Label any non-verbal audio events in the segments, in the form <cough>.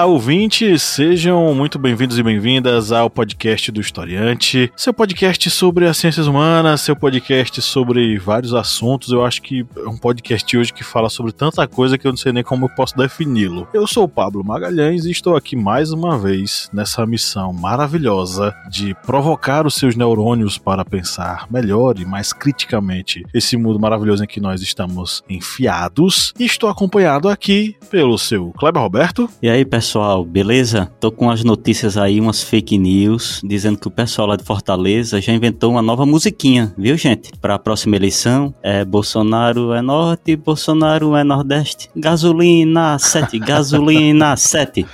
Olá, ouvintes, sejam muito bem-vindos e bem-vindas ao podcast do Historiante, seu podcast sobre as ciências humanas, seu podcast sobre vários assuntos. Eu acho que é um podcast hoje que fala sobre tanta coisa que eu não sei nem como eu posso defini-lo. Eu sou o Pablo Magalhães e estou aqui mais uma vez nessa missão maravilhosa de provocar os seus neurônios para pensar melhor e mais criticamente esse mundo maravilhoso em que nós estamos enfiados. E estou acompanhado aqui pelo seu Kleber Roberto. E aí, pessoal, beleza? Tô com as notícias aí, umas fake news, dizendo que o pessoal lá de Fortaleza já inventou uma nova musiquinha, viu, gente? Para a próxima eleição, é Bolsonaro é norte, Bolsonaro é nordeste. Gasolina 7, <laughs> gasolina 7.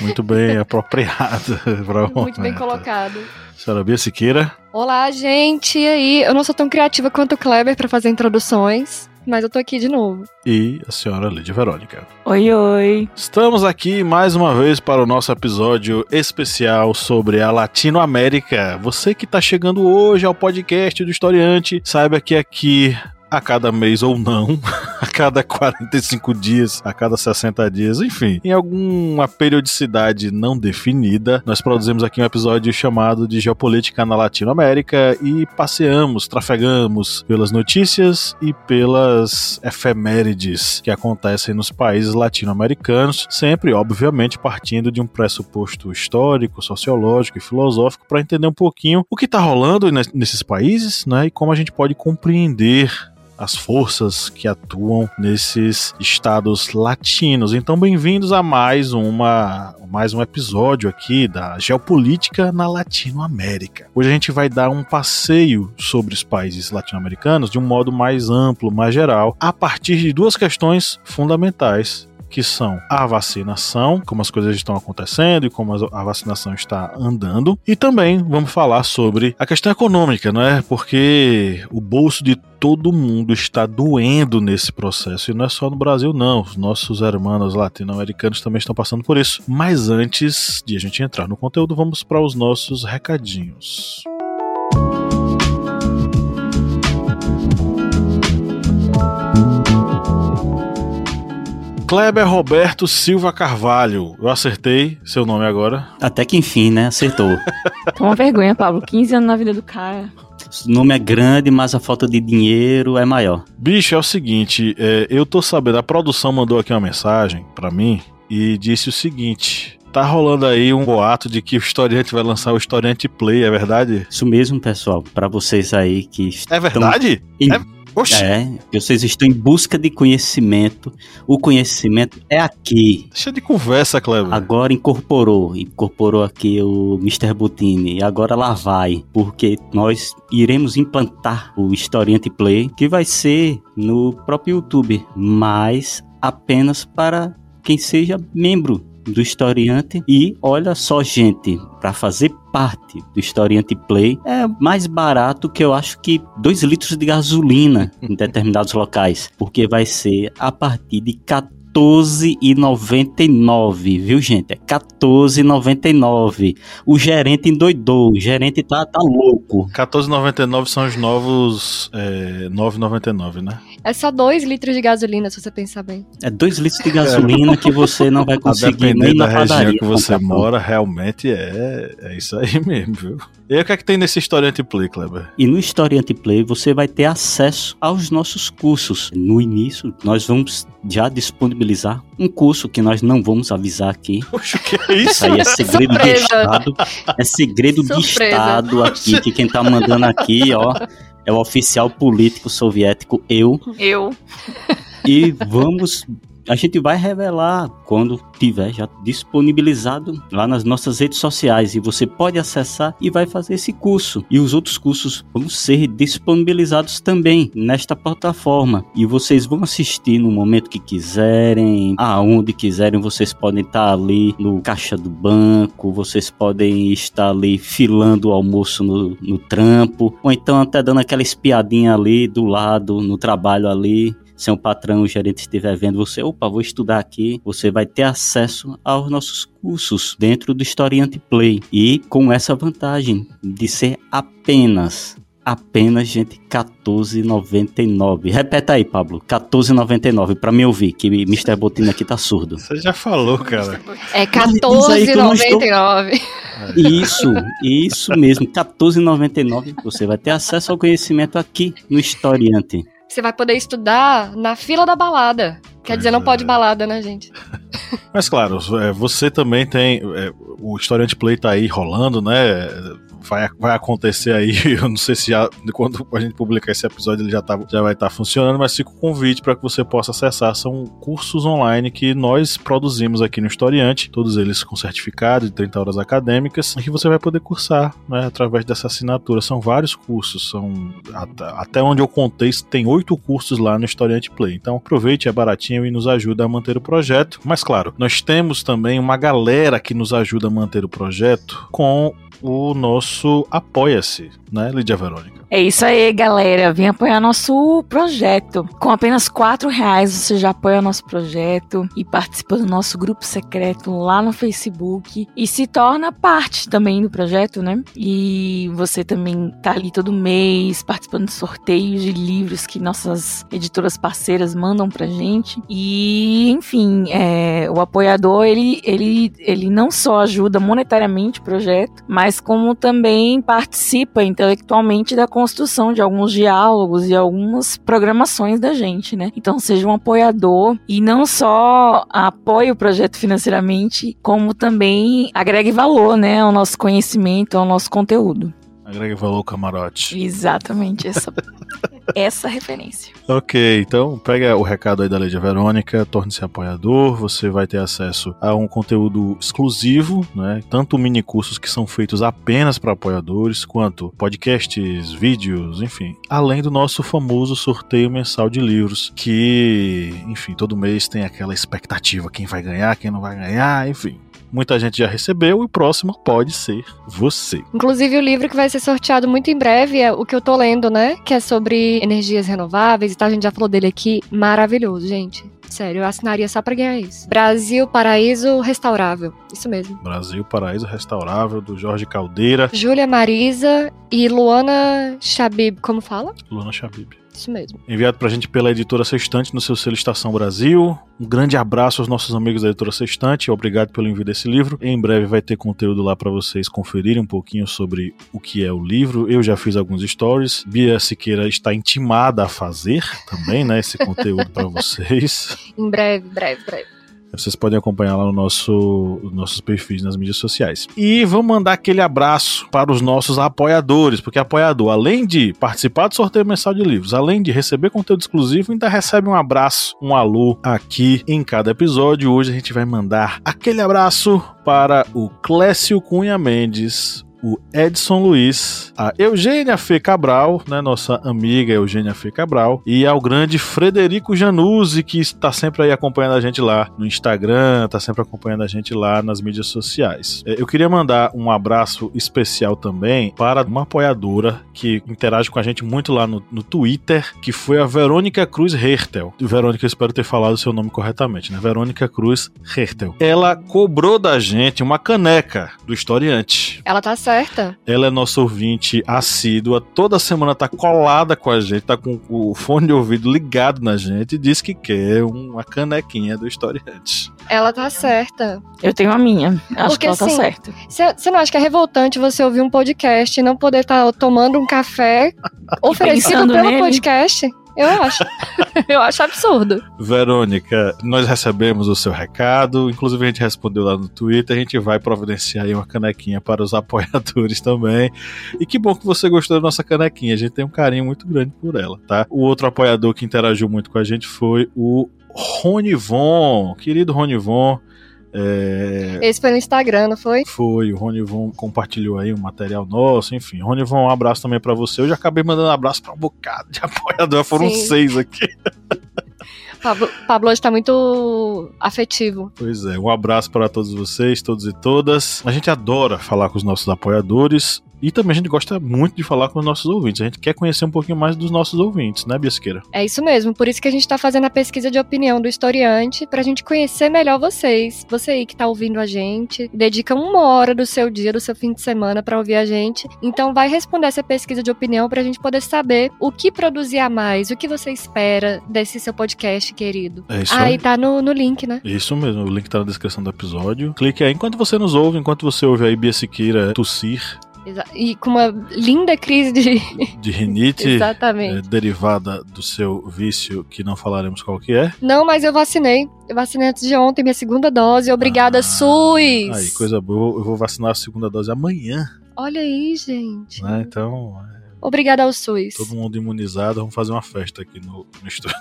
Muito bem <laughs> apropriado. <laughs> Muito bem colocado. Senhora Bia Siqueira. Olá, gente. E aí? Eu não sou tão criativa quanto o Kleber para fazer introduções, mas eu tô aqui de novo. E a senhora Lídia Verônica. Oi, oi. Estamos aqui mais uma vez para o nosso episódio especial sobre a Latinoamérica. Você que está chegando hoje ao podcast do Historiante, saiba que aqui a cada mês ou não, <laughs> a cada 45 dias, a cada 60 dias, enfim, em alguma periodicidade não definida, nós produzimos aqui um episódio chamado de Geopolítica na Latinoamérica e passeamos, trafegamos pelas notícias e pelas efemérides que acontecem nos países latino-americanos, sempre, obviamente, partindo de um pressuposto histórico, sociológico e filosófico para entender um pouquinho o que está rolando nesses países, né, e como a gente pode compreender as forças que atuam nesses estados latinos. Então, bem-vindos a mais uma mais um episódio aqui da Geopolítica na Latinoamérica. Hoje a gente vai dar um passeio sobre os países latino-americanos de um modo mais amplo, mais geral, a partir de duas questões fundamentais que são a vacinação, como as coisas estão acontecendo e como a vacinação está andando, e também vamos falar sobre a questão econômica, não é? Porque o bolso de todo mundo está doendo nesse processo e não é só no Brasil não, os nossos hermanos latino-americanos também estão passando por isso. Mas antes de a gente entrar no conteúdo, vamos para os nossos recadinhos. Kleber Roberto Silva Carvalho. Eu acertei seu nome agora. Até que enfim, né? Acertou. <laughs> Toma vergonha, Pablo. 15 anos na vida do cara. O nome é grande, mas a falta de dinheiro é maior. Bicho, é o seguinte, é, eu tô sabendo, a produção mandou aqui uma mensagem para mim e disse o seguinte: Tá rolando aí um boato de que o historiante vai lançar o historiante Play, é verdade? Isso mesmo, pessoal. Para vocês aí que. É verdade? Em... É... Oxi. É, vocês estão em busca de conhecimento. O conhecimento é aqui. Deixa de conversa, Cleber. Agora incorporou, incorporou aqui o Mr. Butini. E agora lá vai, porque nós iremos implantar o Historiante Play, que vai ser no próprio YouTube, mas apenas para quem seja membro do historiante e olha só gente para fazer parte do historiante play é mais barato que eu acho que 2 litros de gasolina em <laughs> determinados locais porque vai ser a partir de 14 14,99, viu, gente? É 14,99. O gerente endoidou, o gerente tá, tá louco. 14,99 são os novos é, 9,99, né? É só 2 litros de gasolina, se você pensar bem. É 2 litros de gasolina que você não vai <laughs> conseguir nem na da padaria. região que você mora, realmente é, é isso aí <laughs> mesmo, viu? E aí, o que é que tem nesse Historiante Play, Kleber? E no Historiante Play você vai ter acesso aos nossos cursos. No início, nós vamos já disponibilizar um curso que nós não vamos avisar aqui. <laughs> Poxa, que é isso? Isso aí é segredo Surpresa. de Estado. É segredo Surpresa. de Estado aqui, que quem tá mandando aqui, ó, é o oficial político soviético, eu. Eu. E vamos a gente vai revelar quando tiver já disponibilizado lá nas nossas redes sociais. E você pode acessar e vai fazer esse curso. E os outros cursos vão ser disponibilizados também nesta plataforma. E vocês vão assistir no momento que quiserem, aonde quiserem, vocês podem estar ali no caixa do banco, vocês podem estar ali filando o almoço no, no trampo, ou então até dando aquela espiadinha ali do lado, no trabalho ali, se um patrão, o gerente estiver vendo você, opa, vou estudar aqui, você vai ter acesso aos nossos cursos dentro do Historiante Play e com essa vantagem de ser apenas apenas, gente, 14,99. Repeta aí, Pablo. 14,99 para me ouvir, que Mr. Botina aqui tá surdo. Você já falou, cara. É Mas diz aí que eu não estou- 14,99. Isso, isso mesmo, 14,99. Você vai ter acesso ao conhecimento aqui no Historiante. Você vai poder estudar na fila da balada. Quer dizer, não Pois pode é. balada, né, gente? Mas claro, é, você também tem. é, o Historiante Play tá aí rolando, né? Vai, vai acontecer aí, <laughs> eu não sei se já, quando a gente publicar esse episódio ele já, tá, já vai estar funcionando, mas fica o convite para que você possa acessar. São cursos online que nós produzimos aqui no Historiante, todos eles com certificado de 30 horas acadêmicas, que você vai poder cursar né, através dessa assinatura. São vários cursos, são até onde eu contei, tem oito cursos lá no Historiante Play. Então aproveite, é baratinho e nos ajuda a manter o projeto. Mas claro, nós temos também uma galera que nos ajuda a manter o projeto com o nosso Apoia-se, né, Lídia Verônica? É isso aí, galera. Vem apoiar nosso projeto. Com apenas quatro reais você já apoia nosso projeto e participa do nosso grupo secreto lá no Facebook e se torna parte também do projeto, né? E você também tá ali todo mês participando de sorteios de livros que nossas editoras parceiras mandam pra gente. E, enfim, é, o apoiador ele, ele, ele não só ajuda monetariamente o projeto, mas como também participa intelectualmente da construção de alguns diálogos e algumas programações da gente, né? Então seja um apoiador e não só apoie o projeto financeiramente, como também agregue valor, né, ao nosso conhecimento, ao nosso conteúdo. Agregue valor, camarote. Exatamente essa <laughs> essa referência. Ok, então pega o recado aí da Lídia Verônica, torne-se apoiador, você vai ter acesso a um conteúdo exclusivo, né? Tanto mini cursos que são feitos apenas para apoiadores, quanto podcasts, vídeos, enfim. Além do nosso famoso sorteio mensal de livros, que, enfim, todo mês tem aquela expectativa, quem vai ganhar, quem não vai ganhar, enfim. Muita gente já recebeu e o próximo pode ser você. Inclusive, o livro que vai ser sorteado muito em breve é o que eu tô lendo, né? Que é sobre energias renováveis e tal. A gente já falou dele aqui. Maravilhoso, gente. Sério, eu assinaria só pra ganhar isso. Brasil Paraíso Restaurável. Isso mesmo. Brasil Paraíso Restaurável, do Jorge Caldeira, Júlia Marisa e Luana Chabib. Como fala? Luana Chabib. Isso mesmo. enviado pra gente pela editora Sextante no seu selo Estação Brasil. Um grande abraço aos nossos amigos da editora Sextante, obrigado pelo envio desse livro. Em breve vai ter conteúdo lá pra vocês conferirem um pouquinho sobre o que é o livro. Eu já fiz alguns stories. Bia Siqueira está intimada a fazer também, né, esse conteúdo pra <laughs> vocês. Em breve, breve, breve. Vocês podem acompanhar lá no nosso, nos nossos perfis nas mídias sociais. E vamos mandar aquele abraço para os nossos apoiadores, porque apoiador, além de participar do sorteio mensal de livros, além de receber conteúdo exclusivo, ainda recebe um abraço, um alô aqui em cada episódio. Hoje a gente vai mandar aquele abraço para o Clécio Cunha Mendes, o Edson Luiz, a Eugênia Fê Cabral, né, nossa amiga Eugênia Fê Cabral, e ao grande Frederico Januzzi, que está sempre aí acompanhando a gente lá no Instagram, está sempre acompanhando a gente lá nas mídias sociais. É, Eu queria mandar um abraço especial também para uma apoiadora que interage com a gente muito lá no, no Twitter, que foi a Verônica Cruz Hertel. Verônica, eu espero ter falado o seu nome corretamente, né? Verônica Cruz Hertel. Ela cobrou da gente uma caneca do historiante. Ela tá certa. Ela é nossa ouvinte assídua, toda semana tá colada com a gente, tá com o fone de ouvido ligado na gente e diz que quer uma canequinha do historiante. Ela tá certa. Eu tenho a minha. Acho Porque, que ela tá assim, certa. Você não acha que é revoltante você ouvir um podcast e não poder estar tomando um café <laughs> oferecido pelo nele. podcast? Eu acho. <laughs> eu acho absurdo. Verônica, nós recebemos o seu recado, inclusive a gente respondeu lá no Twitter, a gente vai providenciar aí uma canequinha para os <laughs> apoiadores também. E que bom que você gostou da nossa canequinha, a gente tem um carinho muito grande por ela, tá? O outro apoiador que interagiu muito com a gente foi o Ronivon, querido Ronivon. É, Esse foi no Instagram, não foi? foi, o Ronivon compartilhou aí um material nosso, enfim. Ronivon, um abraço também pra você. Eu já acabei mandando abraço pra um bocado de <laughs> apoiador, foram Sim. seis aqui. Pablo, Pablo hoje tá muito afetivo. Pois é, um abraço para todos vocês, todos e todas. A gente adora falar com os nossos apoiadores. E também a gente gosta muito de falar com os nossos ouvintes. A gente quer conhecer um pouquinho mais dos nossos ouvintes, né, Biasqueira? É isso mesmo, por isso que a gente tá fazendo a pesquisa de opinião do historiante, pra gente conhecer melhor vocês. Você aí que tá ouvindo a gente, dedica uma hora do seu dia, do seu fim de semana pra ouvir a gente. Então vai responder essa pesquisa de opinião pra gente poder saber o que produzir a mais, o que você espera desse seu podcast, querido. É isso aí. e tá no, no link, né? Isso mesmo, o link tá na descrição do episódio. Clique aí enquanto você nos ouve, enquanto você ouve aí Bia Siqueira tossir E com uma linda crise de. de rinite <laughs> Exatamente. é, derivada do seu vício, que não falaremos qual que é. Não, mas eu vacinei. Eu vacinei antes de ontem, minha segunda dose. Obrigada, Ah, SUS! Aí, coisa boa. Eu vou vacinar a segunda dose amanhã, Olha aí, gente. né? Então, Obrigada ao SUS. todo mundo imunizado, vamos fazer uma festa aqui no, no estúdio.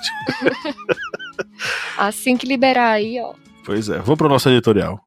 <laughs> Assim que liberar aí, ó. Pois é, vou pro nosso editorial.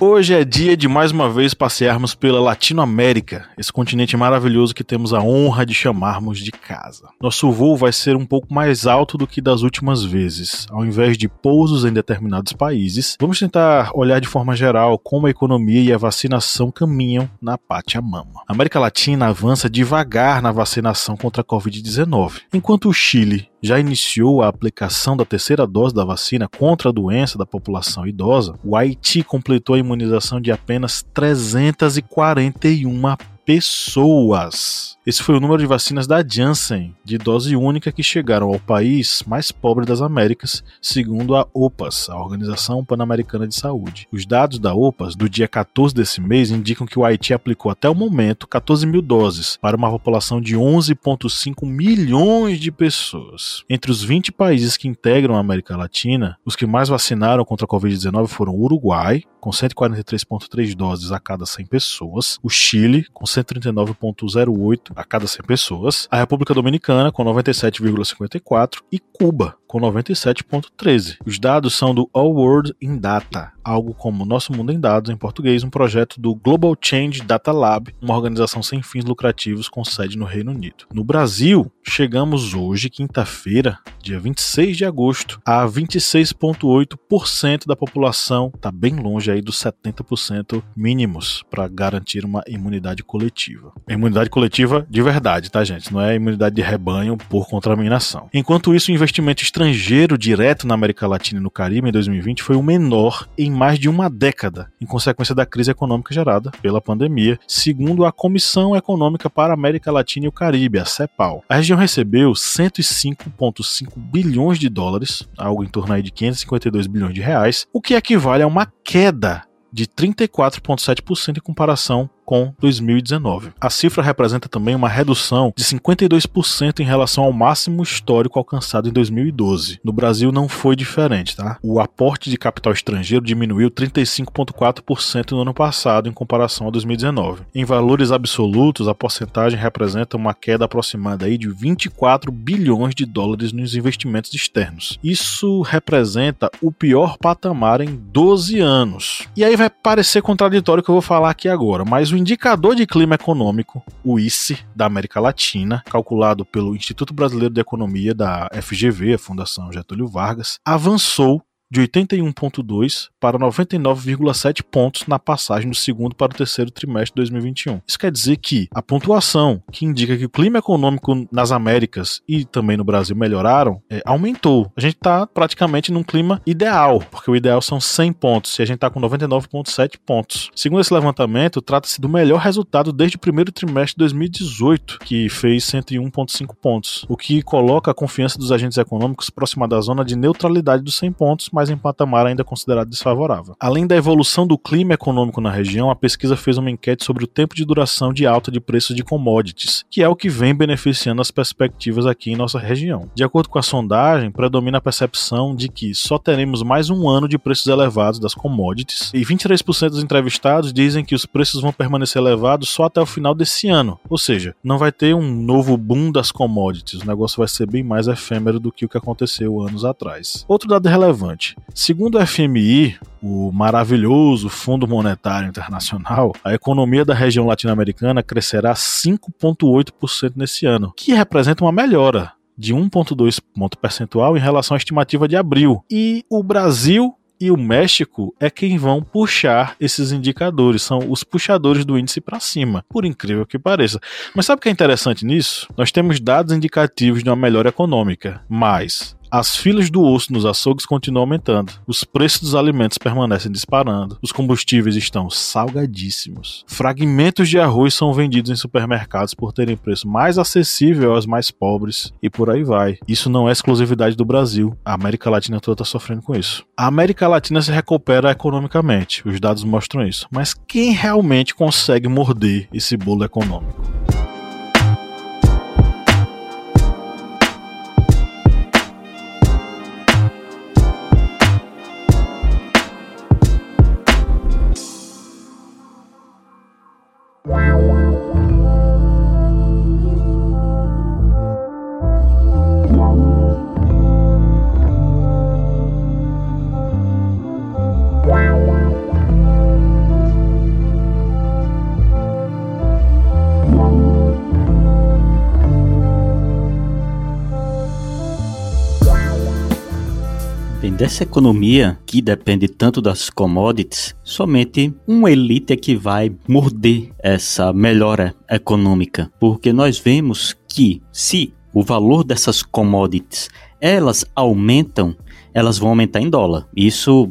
Hoje é dia de mais uma vez passearmos pela Latinoamérica, esse continente maravilhoso que temos a honra de chamarmos de casa. Nosso voo vai ser um pouco mais alto do que das últimas vezes. Ao invés de pousos em determinados países, vamos tentar olhar de forma geral como a economia e a vacinação caminham na Pachamama. A América Latina avança devagar na vacinação contra a Covid-19, enquanto o Chile já iniciou a aplicação da terceira dose da vacina contra a doença da população idosa, o Haiti completou a imunização de apenas 341 pessoas. Esse foi o número de vacinas da Janssen, de dose única, que chegaram ao país mais pobre das Américas, segundo a OPAS, a Organização Pan-Americana de Saúde. Os dados da OPAS do dia 14 desse mês indicam que o Haiti aplicou até o momento 14 mil doses para uma população de 11,5 milhões de pessoas. Entre os 20 países que integram a América Latina, os que mais vacinaram contra a Covid-19 foram o Uruguai, com 143,3 doses a cada 100 pessoas, o Chile, com 139,08 a cada 100 pessoas, a República Dominicana, com 97,54 e Cuba, com 97,13. Os dados são do All World in Data, algo como Nosso Mundo em Dados em português, um projeto do Global Change Data Lab, uma organização sem fins lucrativos com sede no Reino Unido. No Brasil, chegamos hoje, quinta-feira, dia 26 de agosto, a 26,8% da população, está bem longe aí dos 70% mínimos para garantir uma imunidade coletiva. Imunidade coletiva de verdade, tá, gente? Não é imunidade de rebanho por contaminação. Enquanto isso, o investimento estrangeiro direto na América Latina e no Caribe em 2020 foi o menor em mais de uma década, em consequência da crise econômica gerada pela pandemia, segundo a Comissão Econômica para a América Latina e o Caribe, a CEPAL. A região recebeu 105,5 bilhões de dólares, algo em torno aí de 552 bilhões de reais, o que equivale a uma queda de 34,7% em comparação com 2019. A cifra representa também uma redução de 52% em relação ao máximo histórico alcançado em 2012. No Brasil não foi diferente, tá? O aporte de capital estrangeiro diminuiu 35,4% no ano passado em comparação a 2019. Em valores absolutos, a porcentagem representa uma queda aproximada aí de 24 bilhões de dólares nos investimentos externos. Isso representa o pior patamar em 12 anos. E aí vai parecer contraditório o que eu vou falar aqui agora, mas o indicador de clima econômico, o ICE, da América Latina, calculado pelo Instituto Brasileiro de Economia da FGV, a Fundação Getúlio Vargas, avançou de 81,2 para 99,7 pontos na passagem do segundo para o terceiro trimestre de 2021. Isso quer dizer que a pontuação que indica que o clima econômico nas Américas e também no Brasil melhoraram é, aumentou. A gente está praticamente num clima ideal, porque o ideal são 100 pontos e a gente está com 99,7 pontos. Segundo esse levantamento, trata-se do melhor resultado desde o primeiro trimestre de 2018, que fez 101,5 pontos, o que coloca a confiança dos agentes econômicos próxima da zona de neutralidade dos 100 pontos, mas em patamar ainda considerado desfavorável. Além da evolução do clima econômico na região, a pesquisa fez uma enquete sobre o tempo de duração de alta de preços de commodities, que é o que vem beneficiando as perspectivas aqui em nossa região. De acordo com a sondagem, predomina a percepção de que só teremos mais um ano de preços elevados das commodities, e 23% dos entrevistados dizem que os preços vão permanecer elevados só até o final desse ano. Ou seja, não vai ter um novo boom das commodities, o negócio vai ser bem mais efêmero do que o que aconteceu anos atrás. Outro dado relevante: segundo o FMI, o maravilhoso Fundo Monetário Internacional, a economia da região latino-americana crescerá 5,8% nesse ano, que representa uma melhora de 1,2 ponto percentual em relação à estimativa de abril. E o Brasil e o México é quem vão puxar esses indicadores, são os puxadores do índice para cima, por incrível que pareça. Mas sabe o que é interessante nisso? Nós temos dados indicativos de uma melhora econômica, mas as filas do osso nos açougues continuam aumentando. Os preços dos alimentos permanecem disparando. Os combustíveis estão salgadíssimos. Fragmentos de arroz são vendidos em supermercados por terem preço mais acessível aos mais pobres e por aí vai. Isso não é exclusividade do Brasil. A América Latina toda está sofrendo com isso. A América Latina se recupera economicamente. Os dados mostram isso. Mas quem realmente consegue morder esse bolo econômico? Wow. Dessa economia que depende tanto das commodities, somente uma elite é que vai morder essa melhora econômica, porque nós vemos que se o valor dessas commodities elas aumentam, elas vão aumentar em dólar. Isso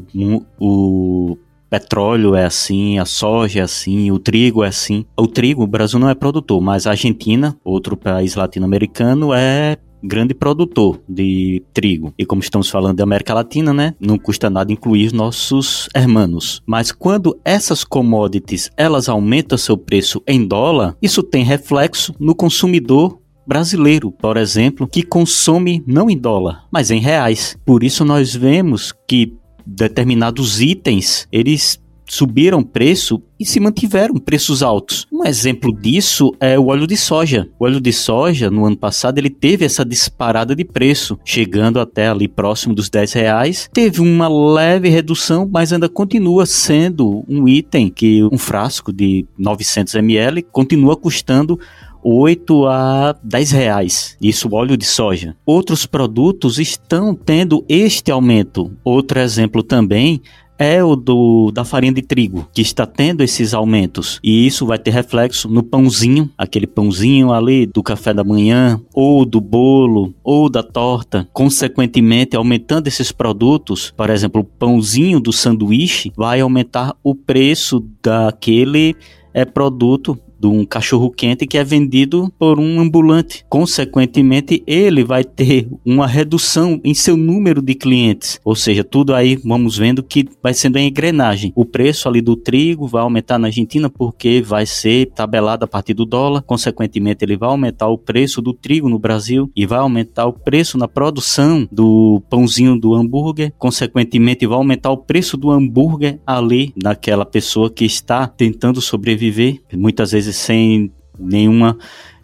o petróleo é assim, a soja é assim, o trigo é assim. O trigo, o Brasil não é produtor, mas a Argentina, outro país latino-americano, é grande produtor de trigo. E como estamos falando da América Latina, né, não custa nada incluir nossos hermanos. Mas quando essas commodities, elas aumentam seu preço em dólar, isso tem reflexo no consumidor brasileiro, por exemplo, que consome não em dólar, mas em reais. Por isso nós vemos que determinados itens, eles subiram preço e se mantiveram preços altos. Um exemplo disso é o óleo de soja. O óleo de soja, no ano passado, ele teve essa disparada de preço, chegando até ali próximo dos 10 reais. Teve uma leve redução, mas ainda continua sendo um item que um frasco de 900 ml continua custando 8 a 10 reais. Isso óleo de soja. Outros produtos estão tendo este aumento. Outro exemplo também é o do, da farinha de trigo, que está tendo esses aumentos. E isso vai ter reflexo no pãozinho, aquele pãozinho ali do café da manhã, ou do bolo, ou da torta. Consequentemente, aumentando esses produtos, por exemplo, o pãozinho do sanduíche vai aumentar o preço daquele é, produto de um cachorro quente que é vendido por um ambulante. Consequentemente, ele vai ter uma redução em seu número de clientes. Ou seja, tudo aí vamos vendo que vai sendo em engrenagem. O preço ali do trigo vai aumentar na Argentina porque vai ser tabelado a partir do dólar. Consequentemente, ele vai aumentar o preço do trigo no Brasil e vai aumentar o preço na produção do pãozinho do hambúrguer. Consequentemente, vai aumentar o preço do hambúrguer ali naquela pessoa que está tentando sobreviver. Muitas vezes sem nenhuma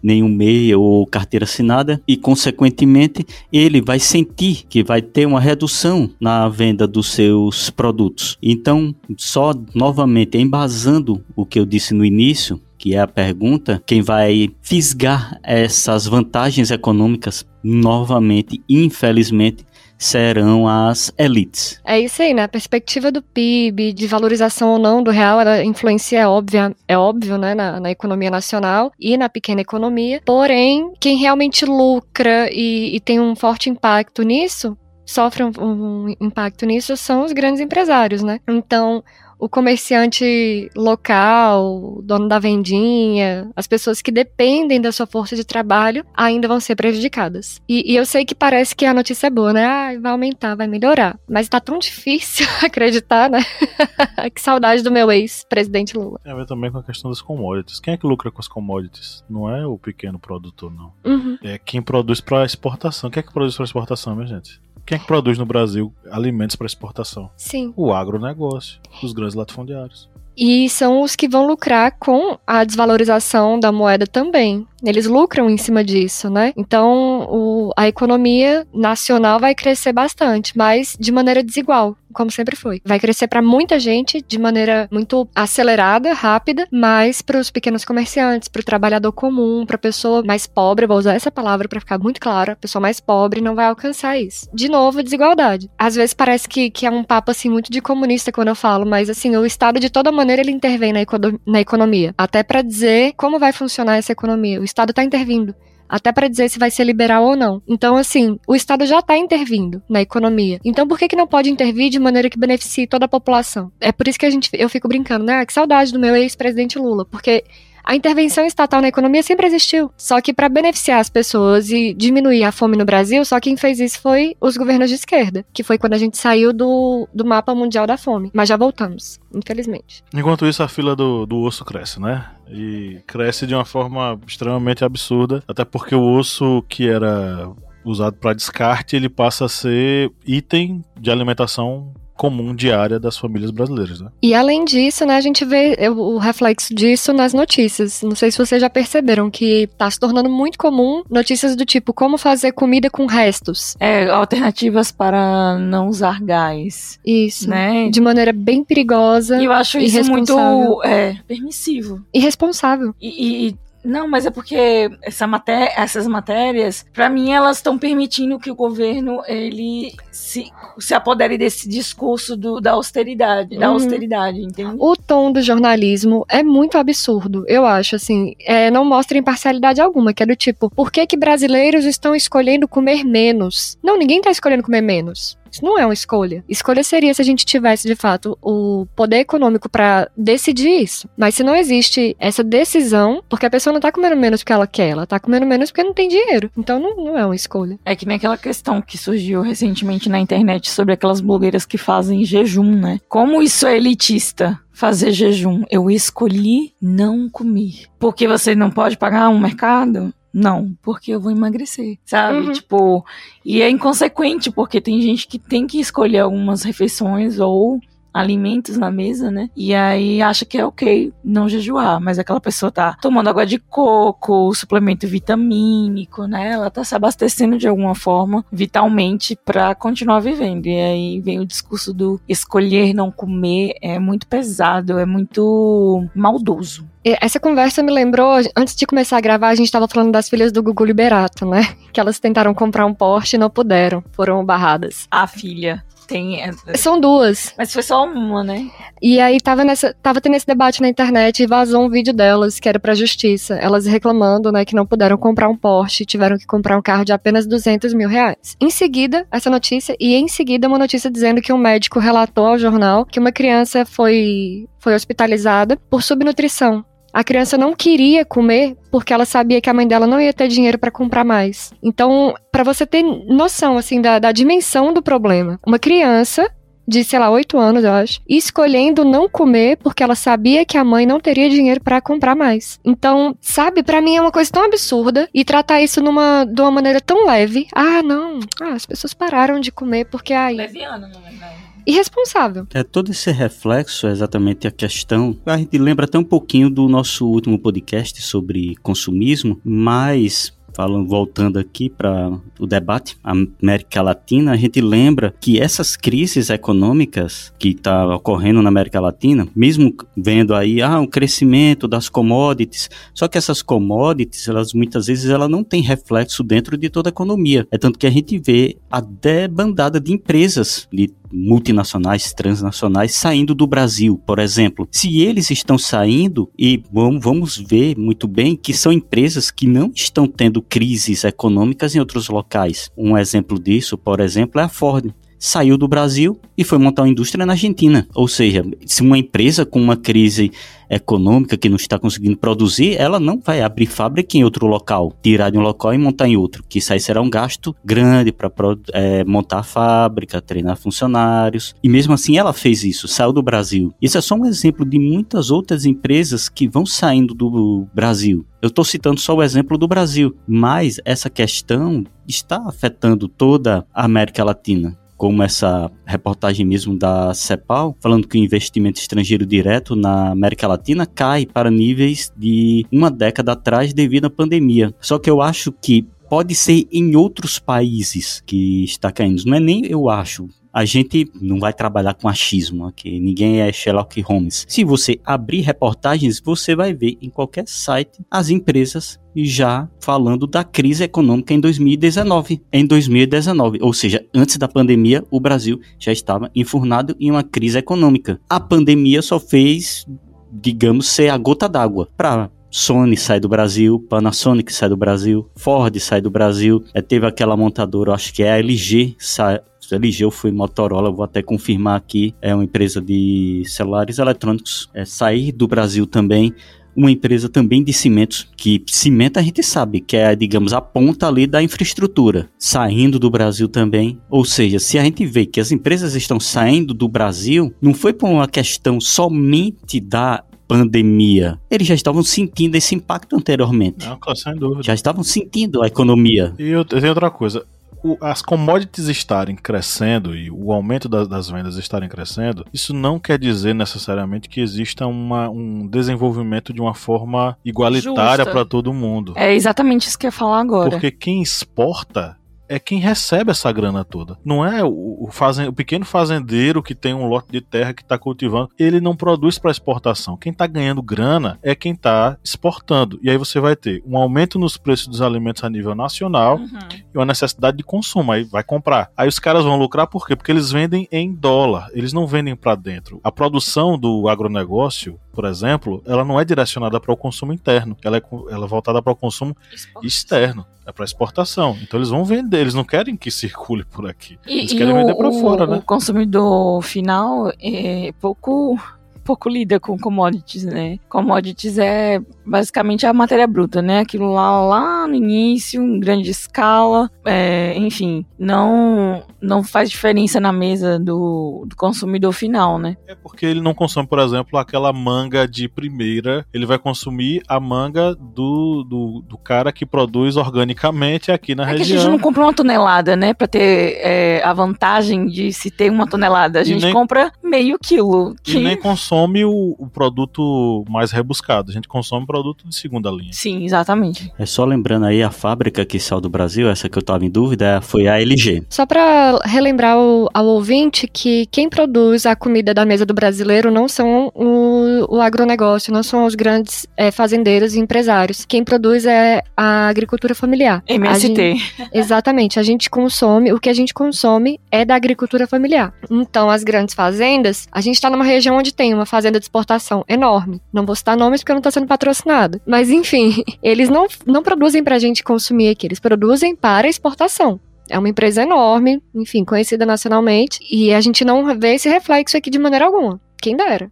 nenhum MEI ou carteira assinada e consequentemente ele vai sentir que vai ter uma redução na venda dos seus produtos. Então, só novamente embasando o que eu disse no início, que é a pergunta, quem vai fisgar essas vantagens econômicas novamente, infelizmente, serão as elites. É isso aí, né? A perspectiva do PIB, de valorização ou não do real, ela influencia, é, óbvia, é óbvio, né, na, na economia nacional e na pequena economia. Porém, quem realmente lucra e, e tem um forte impacto nisso sofre um, um, impacto nisso são os grandes empresários, né? Então, o comerciante local, o dono da vendinha, as pessoas que dependem da sua força de trabalho ainda vão ser prejudicadas. E, e eu sei que parece que a notícia é boa, né? Ah, vai aumentar, vai melhorar. Mas tá tão difícil <laughs> acreditar, né? <laughs> que saudade do meu ex-presidente Lula. Tem a ver também com a questão das commodities. Quem é que lucra com as commodities? Não é o pequeno produtor, não. Uhum. É quem produz para exportação. Quem é que produz para exportação, minha gente? Quem é que produz no Brasil alimentos para exportação? Sim. O agronegócio, os grandes latifundiários. E são os que vão lucrar com a desvalorização da moeda também. Eles lucram em cima disso, né? Então, o, a economia nacional vai crescer bastante, mas de maneira desigual, como sempre foi. Vai crescer para muita gente de maneira muito acelerada, rápida, mas para os pequenos comerciantes, para o trabalhador comum, para a pessoa mais pobre, vou usar essa palavra para ficar muito claro, a pessoa mais pobre não vai alcançar isso. De novo, desigualdade. Às vezes parece que, que é um papo assim muito de comunista quando eu falo, mas assim, o Estado de toda maneira ele intervém na, na economia, até para dizer como vai funcionar essa economia. O Estado está intervindo até para dizer se vai ser liberal ou não. Então, assim, o Estado já está intervindo na economia. Então, por que, que não pode intervir de maneira que beneficie toda a população? É por isso que a gente, eu fico brincando, né? Ah, que saudade do meu ex-presidente Lula, porque a intervenção estatal na economia sempre existiu, só que para beneficiar as pessoas e diminuir a fome no Brasil, só quem fez isso foi os governos de esquerda, que foi quando a gente saiu do, do mapa mundial da fome. Mas já voltamos, infelizmente. Enquanto isso, a fila do, do osso cresce, né? E cresce de uma forma extremamente absurda, até porque o osso que era usado para descarte, ele passa a ser item de alimentação comum diária das famílias brasileiras, né? E além disso, né, a gente vê o reflexo disso nas notícias. Não sei se vocês já perceberam que tá se tornando muito comum notícias do tipo como fazer comida com restos. É, alternativas para não usar gás. Isso. Né? De maneira bem perigosa. E eu acho isso muito é, permissivo. Irresponsável. E, e, não, mas é porque essa maté essas matérias, para mim, elas estão permitindo que o governo ele se, se apodere desse discurso do, da austeridade, uhum. da austeridade, entende? O tom do jornalismo é muito absurdo, eu acho, assim, é, não mostra imparcialidade alguma, que é do tipo, por que que brasileiros estão escolhendo comer menos? Não, ninguém tá escolhendo comer menos. Isso não é uma escolha. Escolha seria se a gente tivesse, de fato, o poder econômico para decidir isso. Mas se não existe essa decisão, porque a pessoa não tá comendo menos porque ela quer, ela tá comendo menos porque não tem dinheiro. Então não, não é uma escolha. É que nem aquela questão que surgiu recentemente na internet sobre aquelas blogueiras que fazem jejum, né? Como isso é elitista? fazer jejum. Eu escolhi não comer. Porque você não pode pagar um mercado? Não, porque eu vou emagrecer, sabe? Uhum. Tipo, e é inconsequente, porque tem gente que tem que escolher algumas refeições ou alimentos na mesa, né? E aí acha que é ok não jejuar, mas aquela pessoa tá tomando água de coco, suplemento vitamínico, né? Ela tá se abastecendo de alguma forma vitalmente para continuar vivendo. E aí vem o discurso do escolher não comer, é muito pesado, é muito maldoso. Essa conversa me lembrou, antes de começar a gravar, a gente estava falando das filhas do Gugu Liberato, né? Que elas tentaram comprar um Porsche e não puderam, foram barradas. A filha. Tem. São duas. Mas foi só uma, né? E aí tava, nessa, tava tendo esse debate na internet e vazou um vídeo delas, que era pra justiça. Elas reclamando, né, que não puderam comprar um Porsche, tiveram que comprar um carro de apenas 200 mil reais. Em seguida, essa notícia, e em seguida uma notícia dizendo que um médico relatou ao jornal que uma criança foi, foi hospitalizada por subnutrição. A criança não queria comer porque ela sabia que a mãe dela não ia ter dinheiro para comprar mais. Então, para você ter noção assim da, da dimensão do problema, uma criança de, sei lá, 8 anos, eu acho, escolhendo não comer porque ela sabia que a mãe não teria dinheiro para comprar mais. Então, sabe, para mim é uma coisa tão absurda e tratar isso numa, de uma maneira tão leve. Ah, não, ah, as pessoas pararam de comer porque aí. Leviano, na verdade irresponsável. É todo esse reflexo, é exatamente a questão. A gente lembra até um pouquinho do nosso último podcast sobre consumismo, mas falando, voltando aqui para o debate América Latina, a gente lembra que essas crises econômicas que está ocorrendo na América Latina, mesmo vendo aí ah, um crescimento das commodities, só que essas commodities, elas muitas vezes ela não tem reflexo dentro de toda a economia. É tanto que a gente vê a debandada de empresas de multinacionais, transnacionais saindo do Brasil, por exemplo. Se eles estão saindo, e vamos ver muito bem que são empresas que não estão tendo crises econômicas em outros locais. Um exemplo disso, por exemplo, é a Ford saiu do Brasil e foi montar uma indústria na Argentina. Ou seja, se uma empresa com uma crise econômica que não está conseguindo produzir, ela não vai abrir fábrica em outro local, tirar de um local e montar em outro, que isso aí será um gasto grande para é, montar a fábrica, treinar funcionários. E mesmo assim ela fez isso, saiu do Brasil. Isso é só um exemplo de muitas outras empresas que vão saindo do Brasil. Eu estou citando só o exemplo do Brasil, mas essa questão está afetando toda a América Latina como essa reportagem mesmo da CEPAL, falando que o investimento estrangeiro direto na América Latina cai para níveis de uma década atrás devido à pandemia. Só que eu acho que pode ser em outros países que está caindo. Não é nem eu acho. A gente não vai trabalhar com achismo aqui, ninguém é Sherlock Holmes. Se você abrir reportagens, você vai ver em qualquer site as empresas já falando da crise econômica em 2019. Em 2019, ou seja, antes da pandemia, o Brasil já estava enfurnado em uma crise econômica. A pandemia só fez, digamos, ser a gota d'água para Sony sai do Brasil, Panasonic sai do Brasil, Ford sai do Brasil, é, teve aquela montadora, acho que é a LG, sai, LG ou foi Motorola, vou até confirmar aqui, é uma empresa de celulares eletrônicos, é, sair do Brasil também, uma empresa também de cimentos, que cimento a gente sabe que é, digamos, a ponta ali da infraestrutura, saindo do Brasil também. Ou seja, se a gente vê que as empresas estão saindo do Brasil, não foi por uma questão somente da pandemia, eles já estavam sentindo esse impacto anteriormente. Não, sem dúvida. Já estavam sentindo a economia. E eu, tem outra coisa. O, as commodities estarem crescendo e o aumento das, das, vendas estarem crescendo, isso não quer dizer necessariamente que exista uma, um desenvolvimento de uma forma igualitária para todo mundo. É exatamente isso que eu ia falar agora. Porque quem exporta é quem recebe essa grana toda. Não é o, o, fazen, o pequeno fazendeiro que tem um lote de terra que está cultivando. Ele não produz para exportação. Quem está ganhando grana é quem está exportando. E aí você vai ter um aumento nos preços dos alimentos a nível nacional uhum. e uma necessidade de consumo. Aí vai comprar. Aí os caras vão lucrar por quê? Porque eles vendem em dólar. Eles não vendem para dentro. A produção do agronegócio por exemplo, ela não é direcionada para o consumo interno, ela é, ela é voltada para o consumo externo, é para exportação. Então eles vão vender, eles não querem que circule por aqui. E, eles querem o, vender para fora, né? O consumidor final é pouco pouco lida com commodities, né? Commodities é basicamente a matéria bruta, né? Aquilo lá, lá no início, em grande escala, é, enfim, não não faz diferença na mesa do, do consumidor final, né? É porque ele não consome, por exemplo, aquela manga de primeira, ele vai consumir a manga do, do, do cara que produz organicamente aqui na é região. Que a gente não compra uma tonelada, né? Pra ter é, a vantagem de se ter uma tonelada. A gente nem, compra meio quilo. Que... E nem consome o, o produto mais rebuscado, a gente consome produto de segunda linha. Sim, exatamente. É só lembrando aí a fábrica que saiu do Brasil, essa que eu tava em dúvida, foi a LG. Só pra relembrar o, ao ouvinte que quem produz a comida da mesa do brasileiro não são o, o agronegócio, não são os grandes é, fazendeiros e empresários. Quem produz é a agricultura familiar. MST. A gente, <laughs> exatamente. A gente consome, o que a gente consome é da agricultura familiar. Então, as grandes fazendas, a gente está numa região onde tem uma fazenda de exportação enorme. Não vou citar nomes porque eu não estou sendo patrocinado. Mas enfim, <laughs> eles não, não produzem pra gente consumir aqui, eles produzem para exportação. É uma empresa enorme, enfim, conhecida nacionalmente, e a gente não vê esse reflexo aqui de maneira alguma. Quem dera.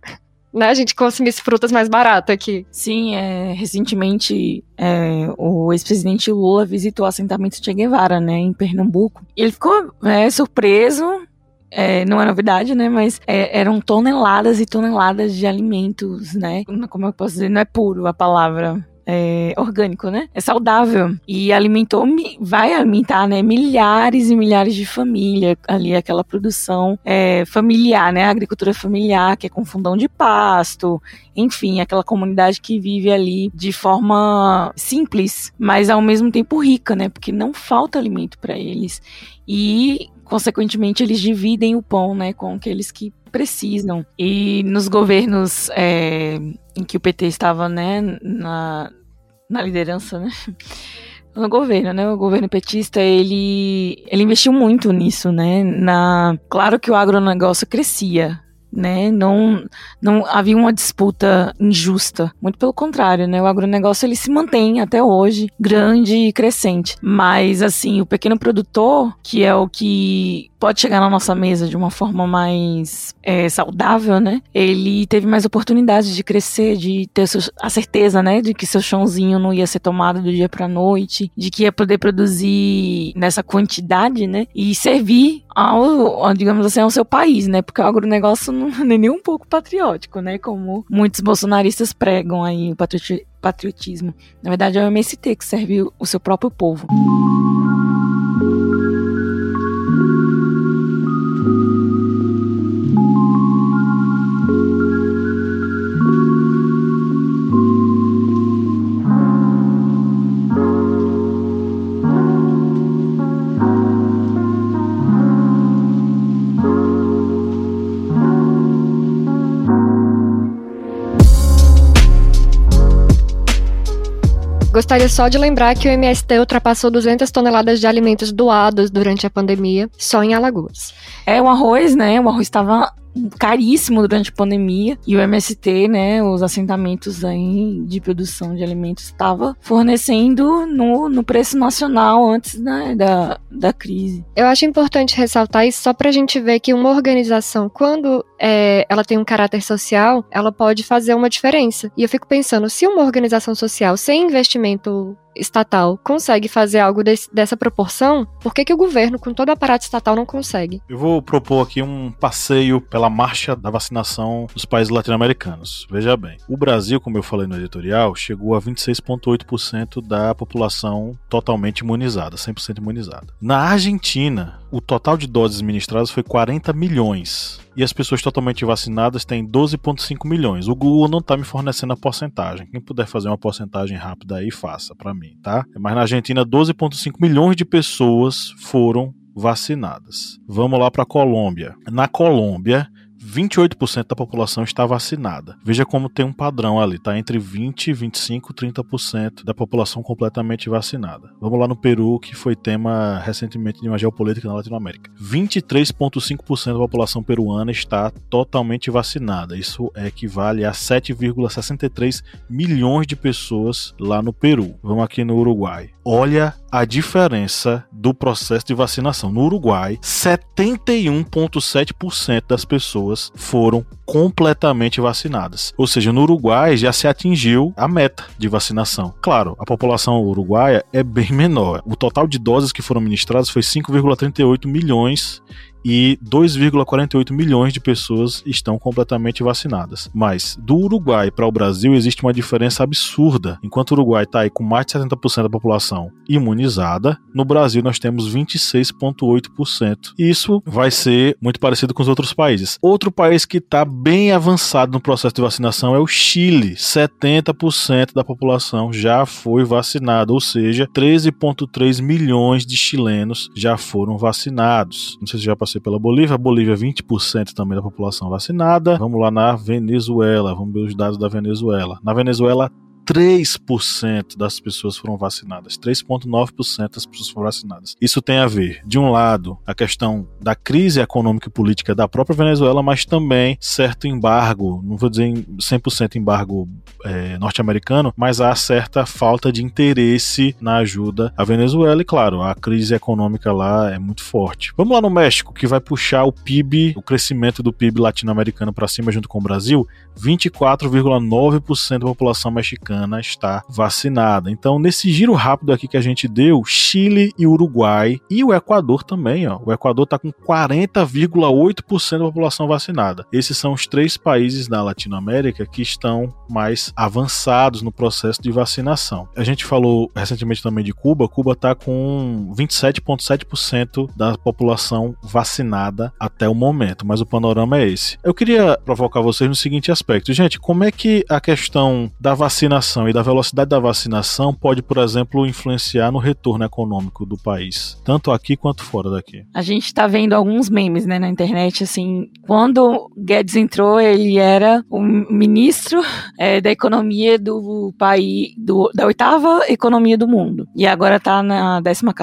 Né, a gente consumisse frutas mais baratas aqui. Sim, é, recentemente é, o ex-presidente Lula visitou o assentamento Che Guevara, né, em Pernambuco. Ele ficou é, surpreso é, não é novidade, né? Mas é, eram toneladas e toneladas de alimentos, né? Como eu posso dizer, não é puro a palavra. É orgânico, né? É saudável. E alimentou, vai alimentar, né? Milhares e milhares de famílias ali, aquela produção é, familiar, né? A agricultura familiar, que é com fundão de pasto, enfim, aquela comunidade que vive ali de forma simples, mas ao mesmo tempo rica, né? Porque não falta alimento para eles. E consequentemente eles dividem o pão, né, com aqueles que precisam. E nos governos é, em que o PT estava, né, na, na liderança, né, no governo, né? O governo petista, ele, ele investiu muito nisso, né? Na, claro que o agronegócio crescia, né? Não, não havia uma disputa injusta. Muito pelo contrário, né? O agronegócio ele se mantém até hoje grande e crescente. Mas assim, o pequeno produtor, que é o que pode chegar na nossa mesa de uma forma mais é, saudável, né? Ele teve mais oportunidades de crescer, de ter a certeza, né, de que seu chãozinho não ia ser tomado do dia para noite, de que ia poder produzir nessa quantidade, né? E servir ao, digamos assim, ao seu país, né? Porque o agronegócio não é nem um pouco patriótico, né? Como muitos bolsonaristas pregam aí o patriotismo. Na verdade, é o MST que serve o seu próprio povo. Gostaria só de lembrar que o MST ultrapassou 200 toneladas de alimentos doados durante a pandemia, só em Alagoas. É, o arroz, né? O arroz estava caríssimo durante a pandemia e o MST, né, os assentamentos aí de produção de alimentos estava fornecendo no, no preço nacional antes né, da, da crise. Eu acho importante ressaltar isso só para a gente ver que uma organização, quando é, ela tem um caráter social, ela pode fazer uma diferença. E eu fico pensando, se uma organização social sem investimento estatal consegue fazer algo desse, dessa proporção, por que, que o governo, com todo o aparato estatal, não consegue? Eu vou propor aqui um passeio pela marcha da vacinação dos países latino-americanos. Veja bem, o Brasil, como eu falei no editorial, chegou a 26,8% da população totalmente imunizada, 100% imunizada. Na Argentina, o total de doses ministradas foi 40 milhões e as pessoas totalmente vacinadas têm 12,5 milhões. O Google não está me fornecendo a porcentagem. Quem puder fazer uma porcentagem rápida aí, faça para mim, tá? Mas na Argentina, 12,5 milhões de pessoas foram vacinadas. Vamos lá para a Colômbia. Na Colômbia, 28% da população está vacinada. Veja como tem um padrão ali, tá entre 20, 25, 30% da população completamente vacinada. Vamos lá no Peru, que foi tema recentemente de uma geopolítica na Latinoamérica. 23,5% da população peruana está totalmente vacinada. Isso equivale a 7,63 milhões de pessoas lá no Peru. Vamos aqui no Uruguai. Olha a diferença do processo de vacinação. No Uruguai, 71,7% das pessoas foram completamente vacinadas. Ou seja, no Uruguai já se atingiu a meta de vacinação. Claro, a população uruguaia é bem menor. O total de doses que foram ministradas foi 5,38 milhões e 2,48 milhões de pessoas estão completamente vacinadas. Mas do Uruguai para o Brasil existe uma diferença absurda. Enquanto o Uruguai está aí com mais de 70% da população imunizada, no Brasil nós temos 26,8%. Isso vai ser muito parecido com os outros países. Outro país que está bem avançado no processo de vacinação é o Chile. 70% da população já foi vacinada, ou seja, 13,3 milhões de chilenos já foram vacinados. Não sei se já passou pela Bolívia. A Bolívia, 20% também da população vacinada. Vamos lá na Venezuela. Vamos ver os dados da Venezuela. Na Venezuela, 3% das pessoas foram vacinadas, 3,9% das pessoas foram vacinadas. Isso tem a ver, de um lado, a questão da crise econômica e política da própria Venezuela, mas também certo embargo, não vou dizer 100% embargo é, norte-americano, mas há certa falta de interesse na ajuda à Venezuela e, claro, a crise econômica lá é muito forte. Vamos lá no México, que vai puxar o PIB, o crescimento do PIB latino-americano para cima junto com o Brasil, 24,9% da população mexicana está vacinada. Então, nesse giro rápido aqui que a gente deu, Chile e Uruguai e o Equador também, ó. O Equador está com 40,8% da população vacinada. Esses são os três países da Latinoamérica que estão mais avançados no processo de vacinação. A gente falou recentemente também de Cuba. Cuba está com 27,7% da população vacinada até o momento, mas o panorama é esse. Eu queria provocar vocês no seguinte aspecto. Gente, como é que a questão da vacinação e da velocidade da vacinação pode, por exemplo, influenciar no retorno econômico do país, tanto aqui quanto fora daqui? A gente está vendo alguns memes né, na internet, assim, quando Guedes entrou, ele era o ministro é, da economia do país, do, da oitava economia do mundo, e agora está na décima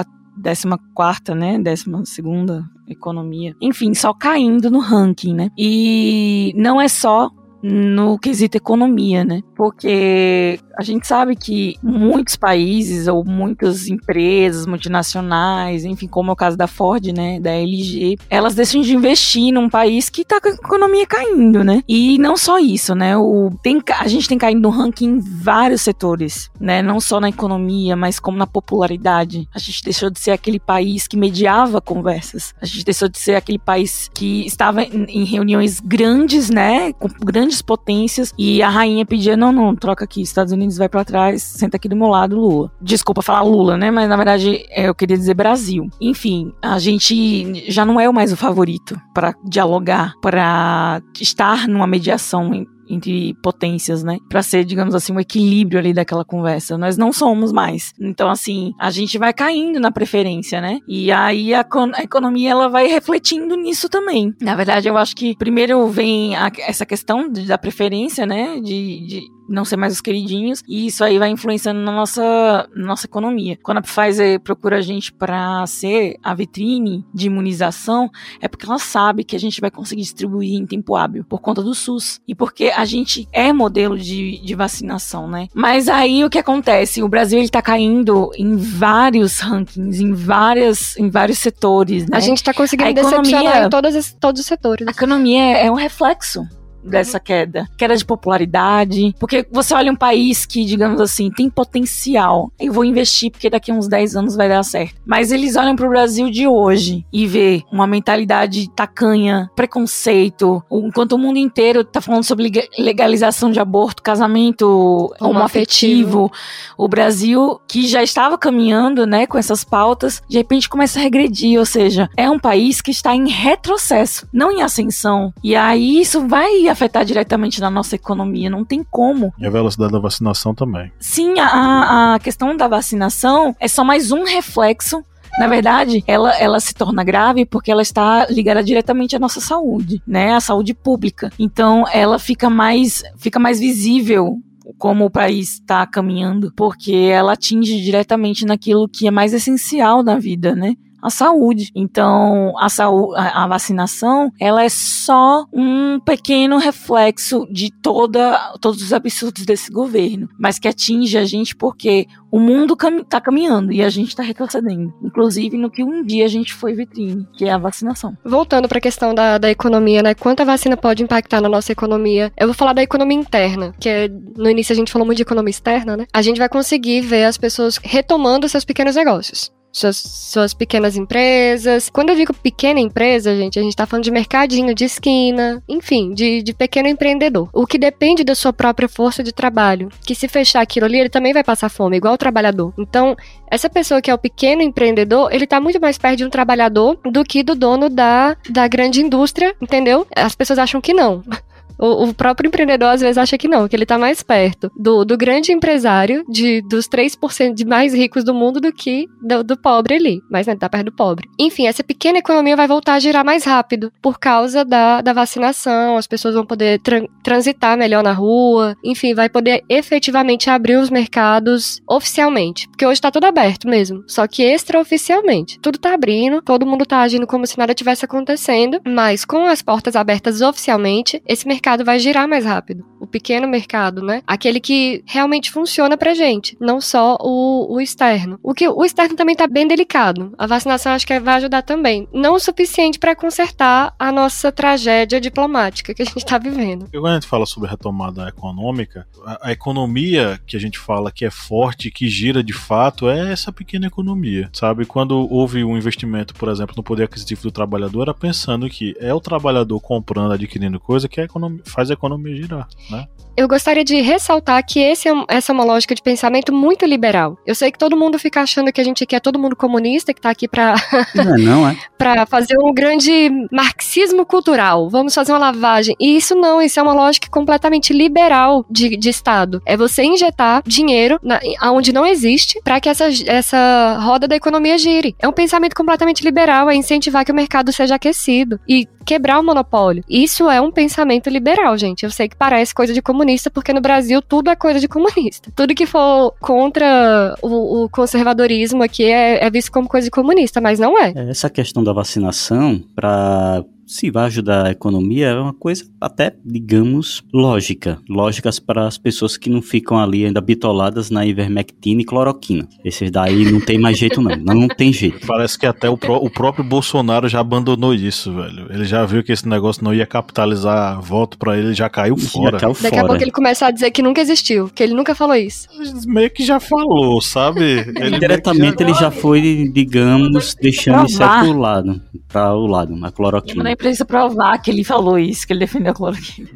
quarta, né, décima segunda economia. Enfim, só caindo no ranking, né? E não é só no quesito economia, né? Porque a gente sabe que muitos países ou muitas empresas multinacionais, enfim, como é o caso da Ford, né, da LG, elas deixam de investir num país que tá com a economia caindo, né? E não só isso, né? O, tem, a gente tem caído no ranking em vários setores, né? Não só na economia, mas como na popularidade. A gente deixou de ser aquele país que mediava conversas. A gente deixou de ser aquele país que estava em, em reuniões grandes, né? Com grandes grandes potências e a rainha pedia: não, não, troca aqui, Estados Unidos vai para trás, senta aqui do meu lado, Lula. Desculpa falar Lula, né? Mas na verdade é, eu queria dizer Brasil. Enfim, a gente já não é mais o favorito para dialogar, para estar numa mediação entre potências, né? Para ser, digamos assim, um equilíbrio ali daquela conversa. Nós não somos mais. Então, assim, a gente vai caindo na preferência, né? E aí a, a economia ela vai refletindo nisso também. Na verdade, eu acho que primeiro vem a, essa questão de, da preferência, né? de, de não ser mais os queridinhos, e isso aí vai influenciando na nossa, na nossa economia. Quando a Pfizer procura a gente para ser a vitrine de imunização, é porque ela sabe que a gente vai conseguir distribuir em tempo hábil, por conta do SUS, e porque a gente é modelo de, de vacinação, né? Mas aí o que acontece? O Brasil ele tá caindo em vários rankings, em várias, em vários setores, né? A gente tá conseguindo A economia- decepcionar em todos, os- todos os setores. A economia é é um reflexo dessa queda. Queda de popularidade. Porque você olha um país que, digamos assim, tem potencial. Eu vou investir porque daqui a uns 10 anos vai dar certo. Mas eles olham pro Brasil de hoje e vê uma mentalidade tacanha, preconceito. Enquanto o mundo inteiro tá falando sobre lega- legalização de aborto, casamento homoafetivo. O Brasil, que já estava caminhando, né, com essas pautas, de repente começa a regredir. Ou seja, é um país que está em retrocesso, não em ascensão. E aí isso vai afetar diretamente na nossa economia, não tem como. E a velocidade da vacinação também. Sim, a, a questão da vacinação é só mais um reflexo. Na verdade, ela, ela se torna grave porque ela está ligada diretamente à nossa saúde, né? À saúde pública. Então, ela fica mais, fica mais visível como o país está caminhando, porque ela atinge diretamente naquilo que é mais essencial na vida, né? A saúde. Então, a, saúde, a, a vacinação, ela é só um pequeno reflexo de toda, todos os absurdos desse governo, mas que atinge a gente porque o mundo cami tá caminhando e a gente tá retrocedendo. Inclusive no que um dia a gente foi vitrine, que é a vacinação. Voltando para a questão da, da economia, né? Quanto a vacina pode impactar na nossa economia? Eu vou falar da economia interna, que é, no início a gente falou muito de economia externa, né? A gente vai conseguir ver as pessoas retomando seus pequenos negócios. Suas, suas pequenas empresas. Quando eu digo pequena empresa, gente, a gente tá falando de mercadinho, de esquina, enfim, de, de pequeno empreendedor. O que depende da sua própria força de trabalho. Que se fechar aquilo ali, ele também vai passar fome, igual o trabalhador. Então, essa pessoa que é o pequeno empreendedor, ele tá muito mais perto de um trabalhador do que do dono da, da grande indústria, entendeu? As pessoas acham que não. <laughs> O, o próprio empreendedor às vezes acha que não, que ele tá mais perto do, do grande empresário, de, dos 3% de mais ricos do mundo do que do, do pobre ali. Mas né, tá perto do pobre. Enfim, essa pequena economia vai voltar a girar mais rápido por causa da, da vacinação, as pessoas vão poder tran- transitar melhor na rua, enfim, vai poder efetivamente abrir os mercados oficialmente. Porque hoje tá tudo aberto mesmo, só que extraoficialmente. Tudo tá abrindo, todo mundo tá agindo como se nada tivesse acontecendo, mas com as portas abertas oficialmente, esse mercado vai girar mais rápido. O pequeno mercado, né? Aquele que realmente funciona pra gente, não só o, o externo. O que o externo também tá bem delicado. A vacinação acho que vai ajudar também. Não o suficiente pra consertar a nossa tragédia diplomática que a gente tá vivendo. Porque quando a gente fala sobre retomada econômica, a, a economia que a gente fala que é forte, que gira de fato, é essa pequena economia, sabe? Quando houve um investimento, por exemplo, no poder aquisitivo do trabalhador, era pensando que é o trabalhador comprando, adquirindo coisa que a economia, faz a economia girar, né? Eu gostaria de ressaltar que esse é essa é uma lógica de pensamento muito liberal. Eu sei que todo mundo fica achando que a gente aqui é todo mundo comunista, que tá aqui pra <laughs> Não é, não, é? para fazer um grande marxismo cultural. Vamos fazer uma lavagem. E isso não, isso é uma lógica completamente liberal de, de Estado. É você injetar dinheiro na, onde não existe para que essa, essa roda da economia gire. É um pensamento completamente liberal, é incentivar que o mercado seja aquecido e quebrar o monopólio. Isso é um pensamento liberal, gente. Eu sei que parece coisa de comunista, porque no Brasil tudo é coisa de comunista. <laughs> Tudo que for contra o, o conservadorismo aqui é, é visto como coisa de comunista, mas não é. Essa questão da vacinação, para se vai ajudar a economia, é uma coisa até, digamos, lógica. Lógicas para as pessoas que não ficam ali ainda bitoladas na ivermectina e cloroquina. Esses daí não tem mais jeito não, não, tem jeito. Parece que até o, pró- o próprio Bolsonaro já abandonou isso, velho. Ele já viu que esse negócio não ia capitalizar voto pra ele, já caiu fora. Já caiu Daqui a pouco ele começa a dizer que nunca existiu, que ele nunca falou isso. Meio que já falou, sabe? <laughs> Ele que Indiretamente ele já foi, digamos, deixando isso aí Provar. pro lado, para o lado, a Mandar a cloroquina. Imprensa provar que ele falou isso, que ele defendeu a cloroquina.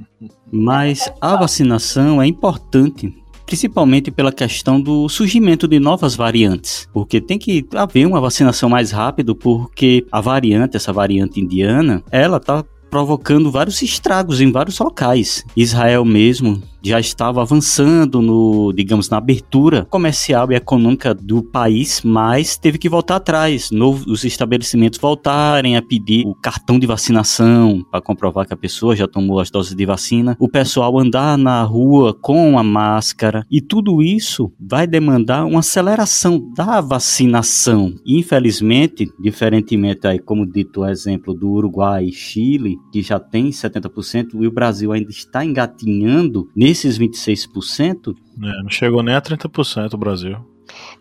Mas a vacinação é importante, principalmente pela questão do surgimento de novas variantes, porque tem que haver uma vacinação mais rápido, porque a variante, essa variante indiana, ela tá provocando vários estragos em vários locais. Israel mesmo já estava avançando no, digamos, na abertura comercial e econômica do país, mas teve que voltar atrás. Novo, os estabelecimentos voltarem a pedir o cartão de vacinação para comprovar que a pessoa já tomou as doses de vacina, o pessoal andar na rua com a máscara e tudo isso vai demandar uma aceleração da vacinação. Infelizmente, diferentemente aí, como dito o exemplo do Uruguai e Chile, que já tem 70%, e o Brasil ainda está engatinhando nesses 26%. É, não chegou nem a 30% o Brasil.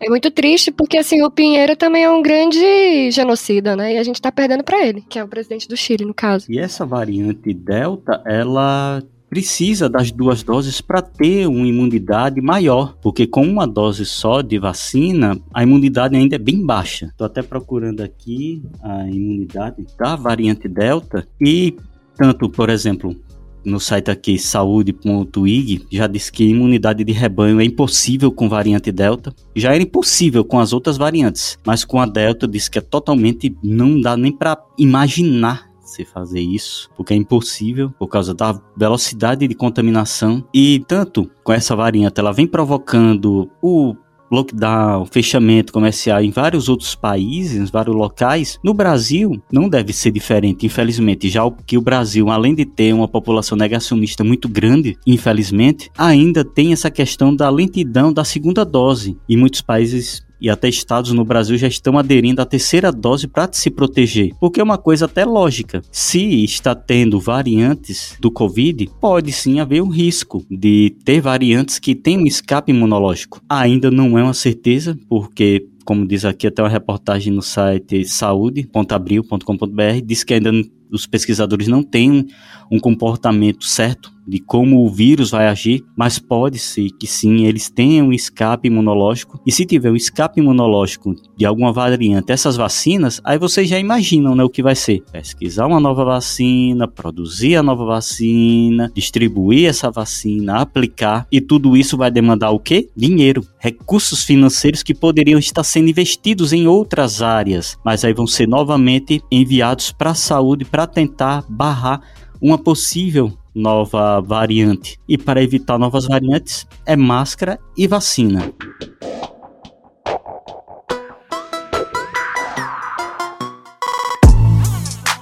É muito triste porque assim o Pinheiro também é um grande genocida, né? E a gente tá perdendo para ele, que é o presidente do Chile, no caso. E essa variante Delta, ela precisa das duas doses para ter uma imunidade maior, porque com uma dose só de vacina, a imunidade ainda é bem baixa. Estou até procurando aqui a imunidade da variante Delta e tanto, por exemplo, no site aqui saúde.ig já diz que imunidade de rebanho é impossível com variante Delta. Já era impossível com as outras variantes, mas com a Delta diz que é totalmente não dá nem para imaginar se fazer isso, porque é impossível por causa da velocidade de contaminação e tanto com essa variante ela vem provocando o lockdown, fechamento comercial em vários outros países, em vários locais, no Brasil não deve ser diferente, infelizmente, já que o Brasil, além de ter uma população negacionista muito grande, infelizmente, ainda tem essa questão da lentidão da segunda dose. E muitos países e até estados no Brasil já estão aderindo à terceira dose para se proteger. Porque é uma coisa até lógica. Se está tendo variantes do Covid, pode sim haver um risco de ter variantes que têm um escape imunológico. Ainda não é uma certeza, porque como diz aqui até uma reportagem no site saúde.abril.com.br, diz que ainda os pesquisadores não têm um comportamento certo de como o vírus vai agir, mas pode ser que sim, eles tenham um escape imunológico. E se tiver um escape imunológico de alguma variante, essas vacinas, aí vocês já imaginam né, o que vai ser. Pesquisar uma nova vacina, produzir a nova vacina, distribuir essa vacina, aplicar, e tudo isso vai demandar o quê? Dinheiro, recursos financeiros que poderiam estar sendo investidos em outras áreas, mas aí vão ser novamente enviados para a saúde para tentar barrar uma possível nova variante. E para evitar novas variantes, é máscara e vacina.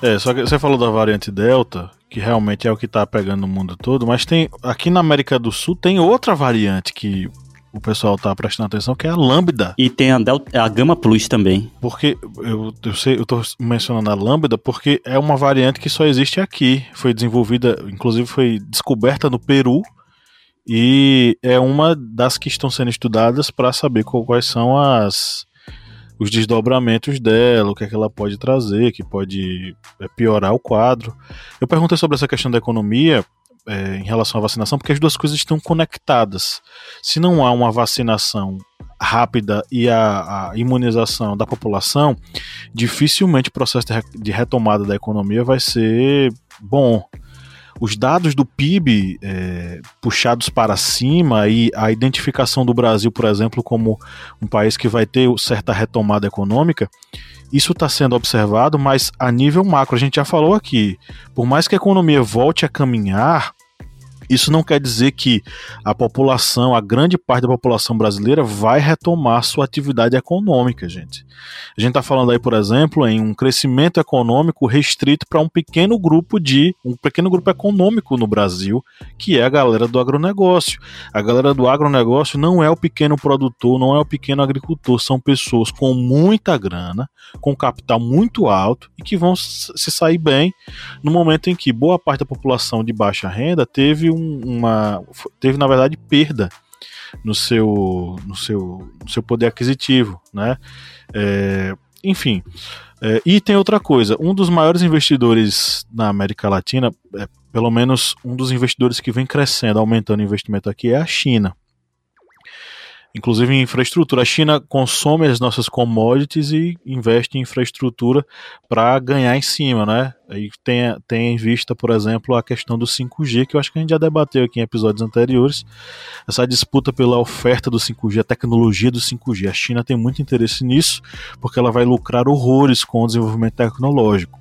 É, só que você falou da variante Delta, que realmente é o que tá pegando no mundo todo, mas tem aqui na América do Sul tem outra variante que o pessoal tá prestando atenção, que é a Lambda. E tem a, Delta, a Gama Plus também. Porque eu, eu sei, eu tô mencionando a Lambda porque é uma variante que só existe aqui. Foi desenvolvida, inclusive foi descoberta no Peru. E é uma das que estão sendo estudadas para saber quais são as os desdobramentos dela, o que é que ela pode trazer, que pode é, piorar o quadro. Eu perguntei sobre essa questão da economia é, em relação à vacinação, porque as duas coisas estão conectadas. Se não há uma vacinação rápida e a, a imunização da população, dificilmente o processo de retomada da economia vai ser bom os dados do PIB é, puxados para cima e a identificação do Brasil, por exemplo, como um país que vai ter certa retomada econômica, isso está sendo observado, mas a nível macro, a gente já falou aqui, por mais que a economia volte a caminhar, isso não quer dizer que a população, a grande parte da população brasileira, vai retomar sua atividade econômica, gente. A gente está falando aí, por exemplo, em um crescimento econômico restrito para um pequeno grupo de um pequeno grupo econômico no Brasil, que é a galera do agronegócio. A galera do agronegócio não é o pequeno produtor, não é o pequeno agricultor, são pessoas com muita grana, com capital muito alto e que vão se sair bem no momento em que boa parte da população de baixa renda teve um uma teve na verdade perda no seu no seu, no seu poder aquisitivo, né? É, enfim, é, e tem outra coisa, um dos maiores investidores na América Latina, é, pelo menos um dos investidores que vem crescendo, aumentando o investimento aqui é a China inclusive em infraestrutura. A China consome as nossas commodities e investe em infraestrutura para ganhar em cima, né? Aí tem, tem em vista, por exemplo, a questão do 5G, que eu acho que a gente já debateu aqui em episódios anteriores. Essa disputa pela oferta do 5G, a tecnologia do 5G. A China tem muito interesse nisso, porque ela vai lucrar horrores com o desenvolvimento tecnológico.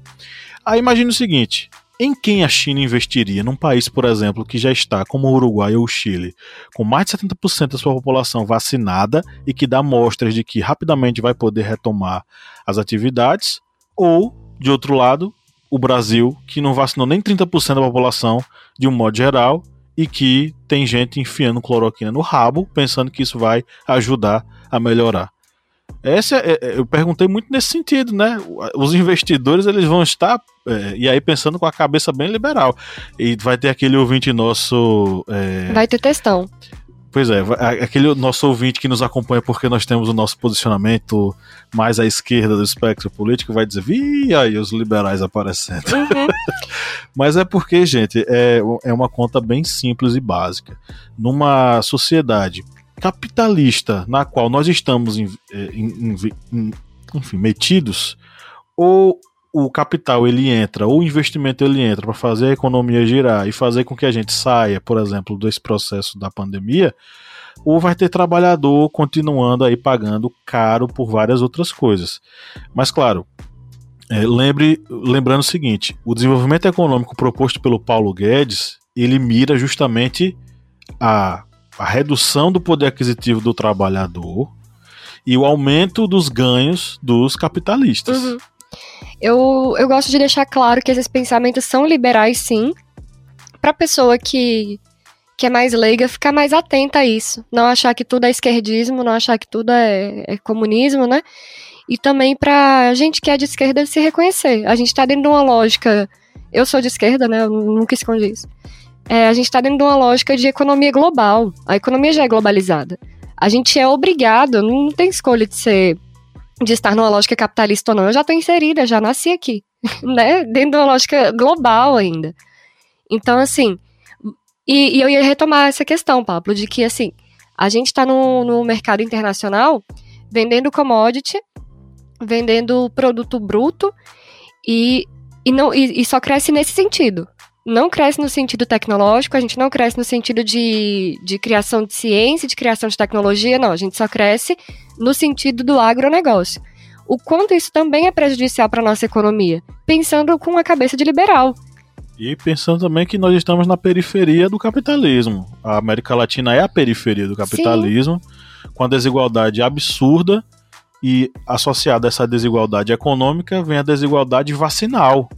Aí imagine o seguinte: em quem a China investiria? Num país, por exemplo, que já está, como o Uruguai ou o Chile, com mais de 70% da sua população vacinada e que dá mostras de que rapidamente vai poder retomar as atividades, ou, de outro lado, o Brasil, que não vacinou nem 30% da população de um modo geral e que tem gente enfiando cloroquina no rabo, pensando que isso vai ajudar a melhorar. Essa é, é, eu perguntei muito nesse sentido, né? Os investidores eles vão estar é, e aí pensando com a cabeça bem liberal e vai ter aquele ouvinte nosso. É... Vai ter testão. Pois é, aquele nosso ouvinte que nos acompanha porque nós temos o nosso posicionamento mais à esquerda do espectro político vai dizer, vi aí os liberais aparecendo. Uhum. <laughs> Mas é porque, gente, é, é uma conta bem simples e básica. Numa sociedade capitalista na qual nós estamos em, é, em, em, enfim, metidos, ou o capital ele entra, ou o investimento ele entra para fazer a economia girar e fazer com que a gente saia, por exemplo, desse processo da pandemia, ou vai ter trabalhador continuando aí pagando caro por várias outras coisas. Mas claro, é, lembre, lembrando o seguinte, o desenvolvimento econômico proposto pelo Paulo Guedes, ele mira justamente a a redução do poder aquisitivo do trabalhador e o aumento dos ganhos dos capitalistas. Uhum. Eu, eu gosto de deixar claro que esses pensamentos são liberais, sim, para pessoa que, que é mais leiga ficar mais atenta a isso. Não achar que tudo é esquerdismo, não achar que tudo é, é comunismo, né? E também para a gente que é de esquerda se reconhecer. A gente está dentro de uma lógica. Eu sou de esquerda, né? Eu nunca escondi isso é, a gente está dentro de uma lógica de economia global. A economia já é globalizada. A gente é obrigado, não tem escolha de ser de estar numa lógica capitalista ou não. Eu já estou inserida, já nasci aqui, <laughs> né? Dentro de uma lógica global ainda. Então, assim, e, e eu ia retomar essa questão, Pablo, de que, assim, a gente está no, no mercado internacional vendendo commodity, vendendo produto bruto e, e, não, e, e só cresce nesse sentido não cresce no sentido tecnológico, a gente não cresce no sentido de, de criação de ciência, de criação de tecnologia, não. A gente só cresce no sentido do agronegócio. O quanto isso também é prejudicial para a nossa economia, pensando com a cabeça de liberal. E pensando também que nós estamos na periferia do capitalismo. A América Latina é a periferia do capitalismo, Sim. com a desigualdade absurda e associada a essa desigualdade econômica vem a desigualdade vacinal.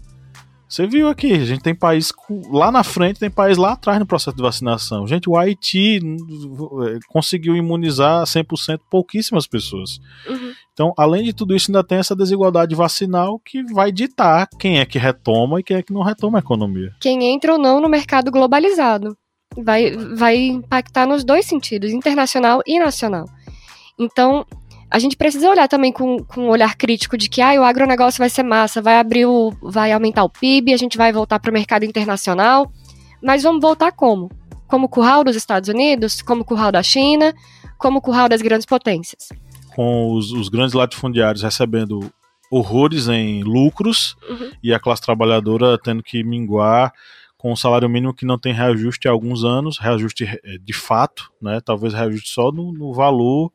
Você viu aqui, a gente tem país lá na frente, tem país lá atrás no processo de vacinação. Gente, o Haiti é, conseguiu imunizar 100% pouquíssimas pessoas. Uhum. Então, além de tudo isso, ainda tem essa desigualdade vacinal que vai ditar quem é que retoma e quem é que não retoma a economia. Quem entra ou não no mercado globalizado. Vai, vai impactar nos dois sentidos, internacional e nacional. Então, a gente precisa olhar também com, com um olhar crítico de que ah, o agronegócio vai ser massa, vai abrir o. vai aumentar o PIB, a gente vai voltar para o mercado internacional. Mas vamos voltar como? Como curral dos Estados Unidos, como curral da China, como curral das grandes potências. Com os, os grandes latifundiários recebendo horrores em lucros uhum. e a classe trabalhadora tendo que minguar com o salário mínimo que não tem reajuste há alguns anos, reajuste eh, de fato, né? Talvez reajuste só no, no valor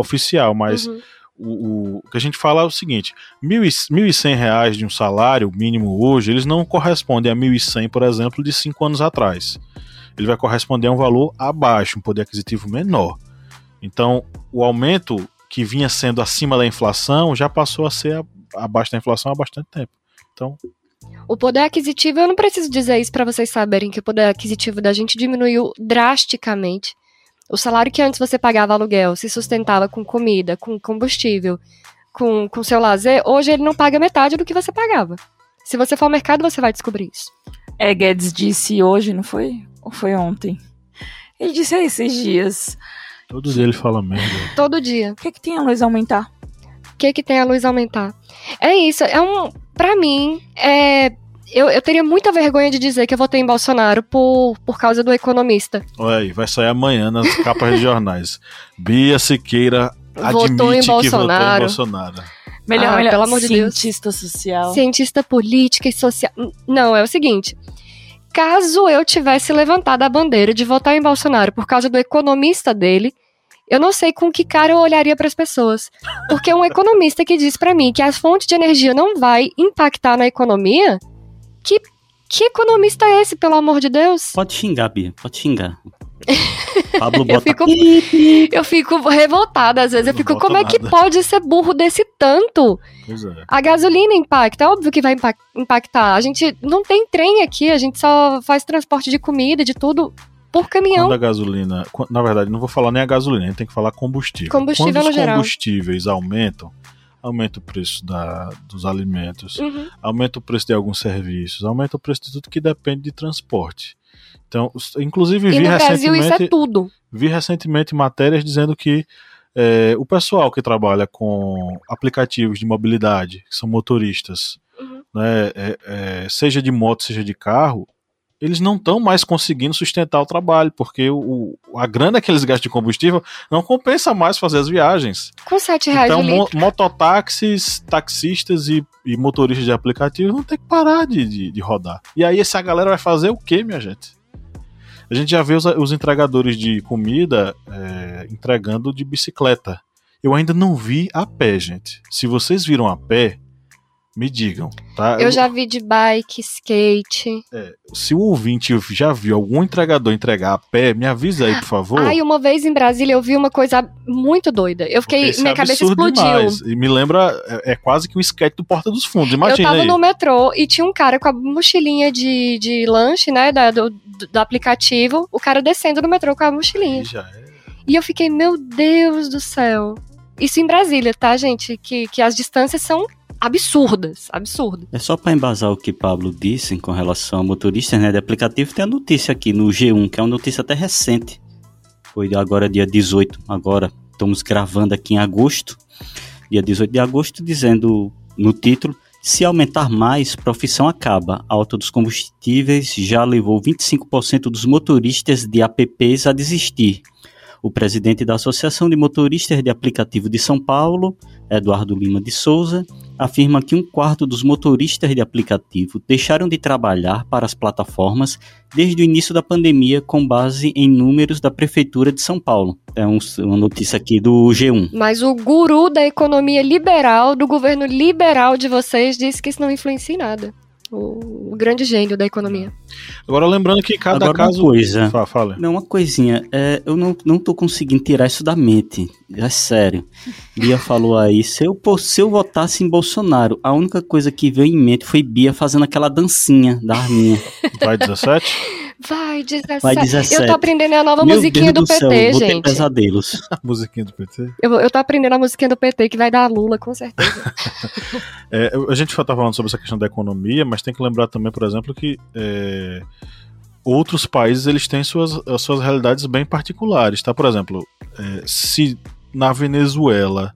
oficial, mas uhum. o, o, que a gente fala é o seguinte: mil e, mil e cem reais de um salário mínimo hoje, eles não correspondem a mil e cem, por exemplo, de cinco anos atrás. Ele vai corresponder a um valor abaixo, um poder aquisitivo menor. Então, o aumento que vinha sendo acima da inflação já passou a ser abaixo da inflação há bastante tempo. Então, o poder aquisitivo, eu não preciso dizer isso para vocês saberem que o poder aquisitivo da gente diminuiu drasticamente. O salário que antes você pagava aluguel se sustentava com comida, com combustível, com, com seu lazer, hoje ele não paga metade do que você pagava. Se você for ao mercado, você vai descobrir isso. É, Guedes disse hoje, não foi? Ou foi ontem? Ele disse aí esses dias. Todo dia ele fala merda. Todo dia. O que, que tem a luz aumentar? O que, que tem a luz aumentar? É isso, é um. Pra mim, é eu, eu teria muita vergonha de dizer que eu votei em Bolsonaro por, por causa do economista. Olha aí, vai sair amanhã nas <laughs> capas de jornais. Bia Siqueira votou em Bolsonaro. que votou em Bolsonaro. Melhor, ah, melhor, pelo amor de Deus. Cientista social. Cientista política e social. Não, é o seguinte. Caso eu tivesse levantado a bandeira de votar em Bolsonaro por causa do economista dele, eu não sei com que cara eu olharia para as pessoas. Porque um economista que diz para mim que as fontes de energia não vai impactar na economia, que Que economista é esse, pelo amor de Deus? Pode xingar, Bia, pode xingar. <laughs> Pablo Eu bota fico, eu fico revoltada às vezes. Eu Não fico, como é que nada. pode ser burro desse tanto? Pois é. A gasolina impacta, é óbvio que vai impa- impactar. A gente não tem trem aqui, a gente só faz transporte de comida, de tudo, por caminhão. Quando a gasolina. Na verdade, não vou falar nem a gasolina, a gente tem que falar combustível. Combustível Quando no os geral. combustíveis aumentam, aumenta o preço da, dos alimentos, Uhum. aumenta o preço de alguns serviços, aumenta o preço de tudo que depende de transporte. Então, inclusive, vi Brasil recentemente, é vi recentemente matérias dizendo que é, o pessoal que trabalha com aplicativos de mobilidade, que são motoristas, Uhum. né, é, é, seja de moto, seja de carro, eles não estão mais conseguindo sustentar o trabalho, porque o, a grana que eles gastam de combustível não compensa mais fazer as viagens. Com 7 reais Então, mo mototáxis, taxistas e, e motoristas de aplicativo vão ter que parar de, de, de rodar. E aí essa galera vai fazer o quê, minha gente? A gente já vê os, os entregadores de comida é, entregando de bicicleta. Eu ainda não vi a pé, gente. Se vocês viram a pé, me digam, tá? Eu já vi de bike, skate. Se o ouvinte já viu algum entregador entregar a pé, me avisa aí, por favor. Ai, uma vez em Brasília eu vi uma coisa muito doida. Eu fiquei. é minha cabeça absurdo explodiu. demais. E me lembra, é, é quase que um sketch do Porta dos Fundos. Eu Imagina tava aí. no metrô e tinha um cara com a mochilinha de, de lanche, né? Da, do, do aplicativo. O cara descendo no metrô com a mochilinha. É. E eu fiquei, meu Deus do céu. Isso em Brasília, tá, gente? Que, que as distâncias são absurdas. Absurdas. É só para embasar o que Pablo disse com relação a motoristas né, de aplicativo, tem a notícia aqui no G1, que é uma notícia até recente. Foi agora dia 18, agora estamos gravando aqui em agosto, dia 18 de agosto, dizendo no título, se aumentar mais, profissão acaba. A alta dos combustíveis já levou 25% dos motoristas de apps a desistir. O presidente da Associação de Motoristas de Aplicativo de São Paulo, Eduardo Lima de Souza, afirma que um quarto dos motoristas de aplicativo deixaram de trabalhar para as plataformas desde o início da pandemia, com base em números da Prefeitura de São Paulo. É um- uma notícia aqui do G1. Mas o guru da economia liberal, do governo liberal de vocês, disse que isso não influencia em nada. O, grande gênio da economia. Agora lembrando que cada Agora caso. uma coisa. Fa- Fala. Não, uma coisinha, é, eu não, não tô conseguindo tirar isso da mente. É sério. Bia <laughs> falou aí, se eu, pô, se eu votasse em Bolsonaro, a única coisa que veio em mente foi Bia fazendo aquela dancinha da arminha. Vai 17? <laughs> Vai, 17. Vai 17. Eu tô aprendendo a nova Meu musiquinha Deus do céu, PT, vou ter gente. pesadelos. <laughs> A musiquinha do PT. Eu, eu tô aprendendo a musiquinha do PT, que vai dar Lula, com certeza. <laughs> É, a gente tá falando sobre essa questão da economia, mas tem que lembrar também, por exemplo, que é, outros países eles têm suas, as suas realidades bem particulares, tá? Por exemplo, é, se na Venezuela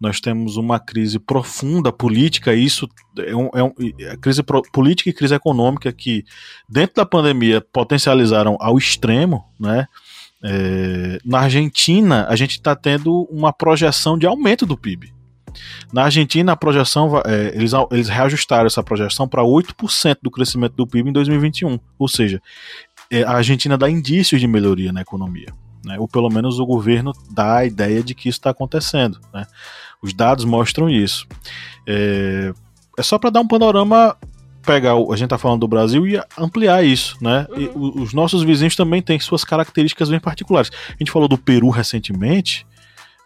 nós temos uma crise profunda política, isso é, um, é um, é crise pro- política e crise econômica que dentro da pandemia potencializaram ao extremo, né? É, na Argentina, a gente está tendo uma projeção de aumento do PIB. Na Argentina, a projeção, é, eles, eles reajustaram essa projeção para 8% do crescimento do PIB em 2021. Ou seja, é, a Argentina dá indícios de melhoria na economia. Né? Ou pelo menos o governo dá a ideia de que isso está acontecendo. Né? Os dados mostram isso. É, é só para dar um panorama, pegar, o- a gente está falando do Brasil e ampliar isso. Né? E o- os nossos vizinhos também têm suas características bem particulares. A gente falou do Peru recentemente.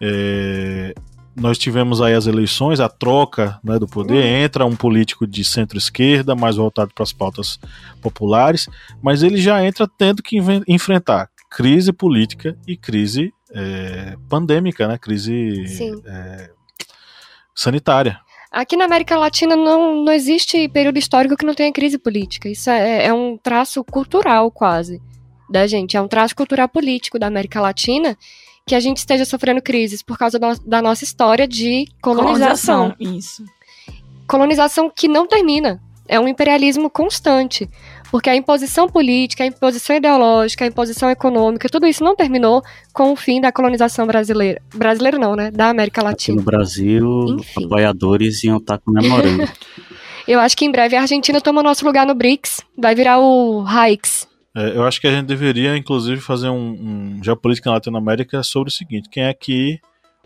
É, nós tivemos aí as eleições, a troca né, do poder, entra um político de centro-esquerda, mais voltado para as pautas populares, mas ele já entra tendo que enfrentar crise política e crise é, pandêmica, né, crise é, sanitária. Aqui na América Latina não, não existe período histórico que não tenha crise política. Isso é, é um traço cultural, quase, da gente. É um traço cultural político da América Latina que a gente esteja sofrendo crises por causa da, da nossa história de colonização. Isso. colonização que não termina. É um imperialismo constante. Porque a imposição política, a imposição ideológica, a imposição econômica, tudo isso não terminou com o fim da colonização brasileira. Brasileira não, né? Da América Aqui Latina. no Brasil, Enfim. apoiadores iam estar comemorando. <laughs> Eu acho que em breve a Argentina toma nosso lugar no BRICS. Vai virar o RAIX. É, eu acho que a gente deveria, inclusive, fazer um, um geopolítica na Latinoamérica sobre o seguinte: quem é que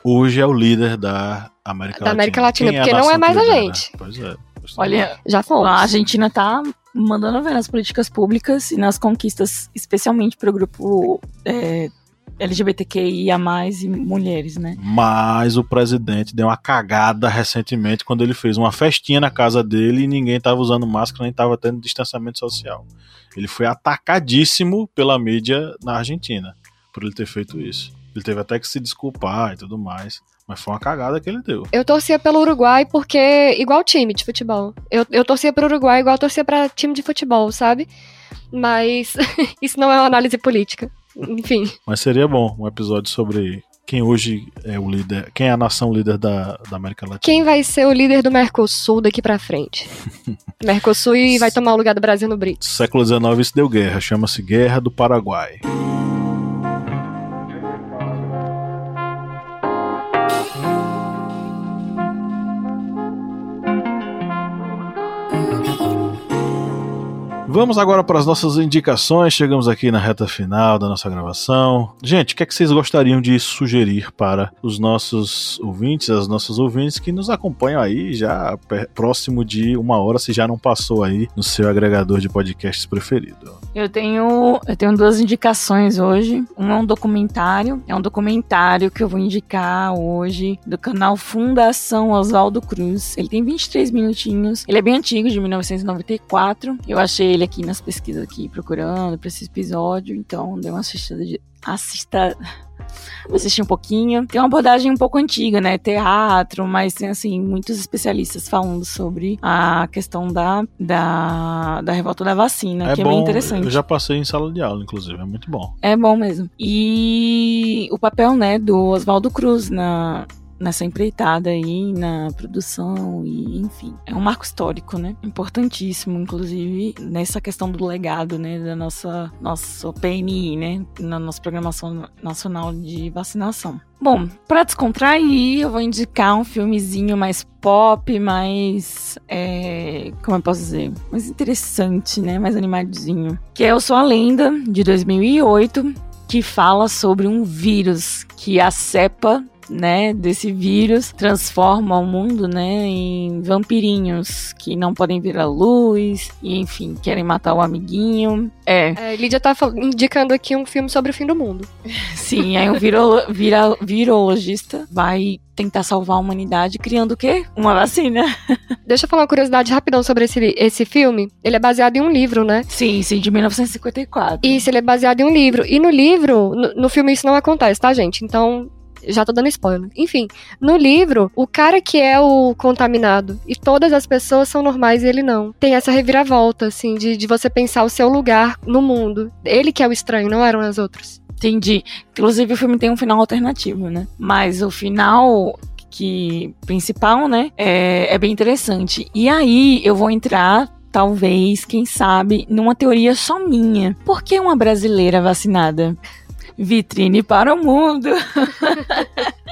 hoje é o líder da América Da Latina? América Latina, Quem porque a não é mais a gente. Pois é. Olha, Já fomos. a Argentina tá mandando ver nas políticas públicas e nas conquistas, especialmente para o grupo é, LGBTQIA+, e mulheres, né? Mas o presidente deu uma cagada recentemente quando ele fez uma festinha na casa dele e ninguém tava usando máscara nem tava tendo distanciamento social. Ele foi atacadíssimo pela mídia na Argentina por ele ter feito isso. Ele teve até que se desculpar e tudo mais. Mas foi uma cagada que ele deu. Eu torcia pelo Uruguai porque, igual time de futebol. Eu, eu torcia pro Uruguai igual eu torcia pra time de futebol, sabe? Mas <laughs> isso não é uma análise política. Enfim. Mas seria bom um episódio sobre quem hoje é o líder, quem é a nação líder da, da América Latina. Quem vai ser o líder do Mercosul daqui pra frente? <laughs> Mercosul e vai tomar o lugar do Brasil no BRICS. Século XIX isso deu guerra, chama-se Guerra do Paraguai. Vamos agora para as nossas indicações. Chegamos aqui na reta final da nossa gravação. Gente, o que é que vocês gostariam de sugerir para os nossos ouvintes, as nossas ouvintes que nos acompanham aí já próximo de uma hora, se já não passou aí no seu agregador de podcasts preferido? Eu tenho, eu tenho duas indicações hoje. Um é um documentário, é um documentário que eu vou indicar hoje do canal Fundação Oswaldo Cruz. Ele tem 23 minutinhos. Ele é bem antigo, de 1994. Eu achei ele aqui nas pesquisas aqui procurando para esse episódio, então dei uma assistida de assista <laughs> assisti um pouquinho. Tem uma abordagem um pouco antiga, né? Teatro, mas tem, assim, muitos especialistas falando sobre a questão da, da, da revolta da vacina, é que bom, é bem interessante. Eu já passei em sala de aula, inclusive, é muito bom. É bom mesmo. E o papel, né, do Oswaldo Cruz na, nessa empreitada aí, na produção e enfim. É um marco histórico, né? Importantíssimo, inclusive, nessa questão do legado, né, da nossa, nossa PNI, né, na nossa Programação Nacional de Vacinação. Bom, para descontrair, eu vou indicar um filmezinho mais pop, mais. É, como eu posso dizer? Mais interessante, né? Mais animadinho. Que é Eu Sou a Lenda, de 2008, que fala sobre um vírus que a cepa né, desse vírus transforma o mundo, né, em vampirinhos que não podem vir à luz e, enfim, querem matar o amiguinho. É. é Lídia tá indicando aqui um filme sobre o fim do mundo. <laughs> Sim, aí um virolo vira virologista vai tentar salvar a humanidade criando o quê? Uma vacina. <laughs> Deixa eu falar uma curiosidade rapidão sobre esse, esse filme. Ele é baseado em um livro, né? Sim, sim, de 1954. Isso, ele é baseado em um livro. E no livro, no, no filme isso não acontece, tá, gente? Então, já tô dando spoiler. Enfim, no livro, o cara que é o contaminado e todas as pessoas são normais e ele não. Tem essa reviravolta, assim, de, de você pensar o seu lugar no mundo. Ele que é o estranho, não eram as outras. Entendi. Inclusive, o filme tem um final alternativo, né? Mas o final que principal, né, é, é bem interessante. E aí eu vou entrar talvez, quem sabe, numa teoria só minha. Por que uma brasileira vacinada? Vitrine para o mundo. <laughs>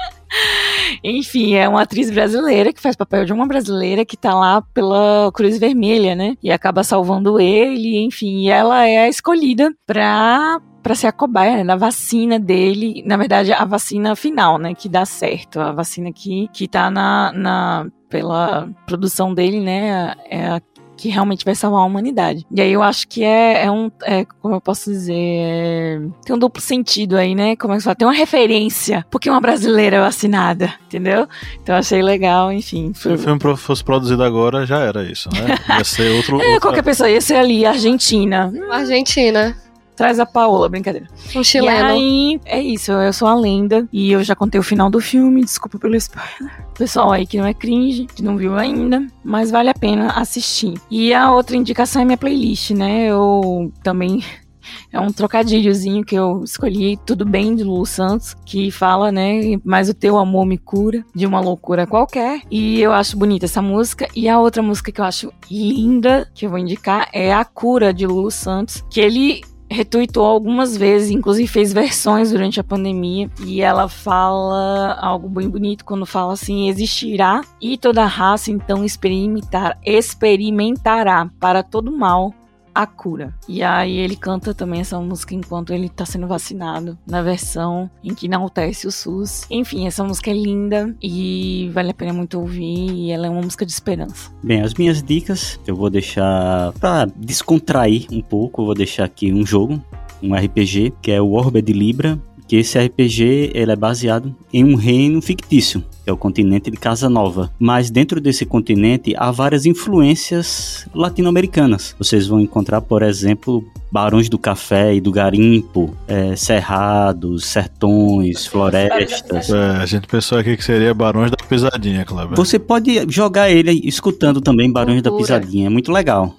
Enfim, é uma atriz brasileira que faz papel de uma brasileira que tá lá pela Cruz Vermelha, né? E acaba salvando ele, enfim, e ela é a escolhida pra para ser a cobaia né, da vacina dele, na verdade a vacina final, né, que dá certo, a vacina que que tá na, na pela produção dele, né, é a que realmente vai salvar a humanidade. E aí eu acho que é, é um. É, como eu posso dizer? É, tem um duplo sentido aí, né? Como é que se fala? Tem uma referência. Porque uma brasileira é vacinada, entendeu? Então eu achei legal, enfim. Se o filme fosse produzido agora, já era isso, né? Ia ser outro. <laughs> é, outra... qualquer pessoa ia ser ali, Argentina. Argentina. Traz a Paola, brincadeira. Um chileno. E aí, é isso, eu sou a lenda. E eu já contei o final do filme, desculpa pelo spoiler. <laughs> Pessoal aí que não é cringe, que não viu ainda, mas vale a pena assistir. E a outra indicação é minha playlist, né? Eu também <laughs> é um trocadilhozinho que eu escolhi, Tudo Bem, de Lulu Santos, que fala, né, mas o teu amor me cura, de uma loucura qualquer. E eu acho bonita essa música. E a outra música que eu acho linda, que eu vou indicar, é A Cura, de Lulu Santos, que ele retuitou algumas vezes, inclusive fez versões durante a pandemia, e ela fala algo bem bonito quando fala assim: existirá e toda raça então experimentar, experimentará para todo mal A Cura. E aí ele canta também essa música enquanto ele tá sendo vacinado, na versão em que acontece o SUS. Enfim, essa música é linda e vale a pena muito ouvir e ela é uma música de esperança. Bem, as minhas dicas eu vou deixar pra descontrair um pouco, eu vou deixar aqui um jogo, um RPG, que é o Orbe de Libra, que esse RPG ele é baseado em um reino fictício, que é o continente de Casa Nova. Mas dentro desse continente há várias influências latino-americanas. Vocês vão encontrar, por exemplo, Barões do Café e do Garimpo, é, cerrados, sertões, florestas. É, a gente pensou aqui que seria Barões da Pisadinha, Cleber. Você pode jogar ele escutando também Barões da Cultura. Pisadinha, é muito legal.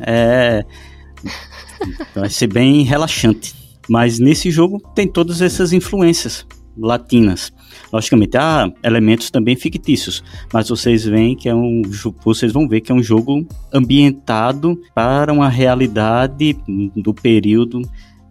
É. Vai ser bem relaxante. Mas nesse jogo tem todas essas influências latinas. Logicamente, há elementos também fictícios, mas vocês veem que é um vocês vão ver que é um jogo ambientado para uma realidade do período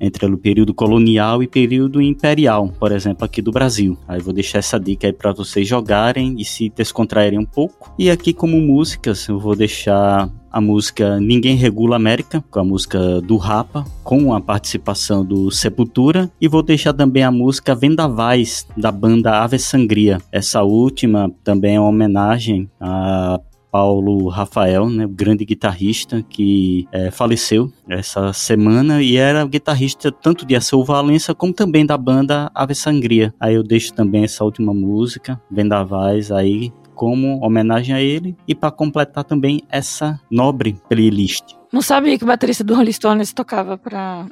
entre o período colonial e período imperial, por exemplo, aqui do Brasil. Aí vou deixar essa dica aí para vocês jogarem e se descontraírem um pouco. E aqui como músicas, eu vou deixar a música Ninguém Regula América, com a música do Rapa, com a participação do Sepultura, e vou deixar também a música Vendavais, da banda Ave Sangria. Essa última também é uma homenagem a Paulo Rafael, né, o grande guitarrista que eh, faleceu essa semana e era guitarrista tanto de Aceu Valença como também da banda Ave Sangria. Aí eu deixo também essa última música, Vendavais, aí como homenagem a ele e para completar também essa nobre playlist. Não sabia que o baterista do Rolling Stones tocava pra.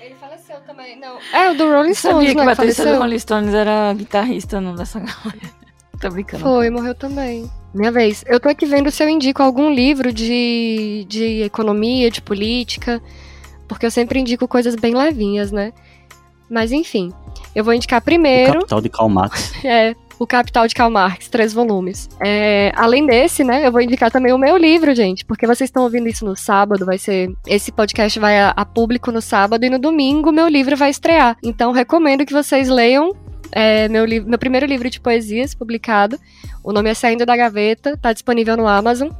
Ele faleceu também, não. É, o do Rolling Não sabia Stones, que o né, baterista do. Rolling Stones era guitarrista não, dessa galera. Tô brincando. Foi, morreu também. Minha vez. Eu tô aqui vendo se eu indico algum livro de, de economia, de política, porque eu sempre indico coisas bem levinhas, né? Mas enfim, eu vou indicar O primeiro capital de Karl Marx. <laughs> é, O Capital de Karl Marx, três volumes. É, além desse, né, eu vou indicar também o meu livro, gente, porque vocês estão ouvindo isso no sábado, vai ser. Esse podcast vai a, a público no sábado e no domingo meu livro vai estrear. Então recomendo que vocês leiam. É, meu, meu primeiro livro de poesias publicado. O nome é Saindo da Gaveta, tá disponível no Amazon.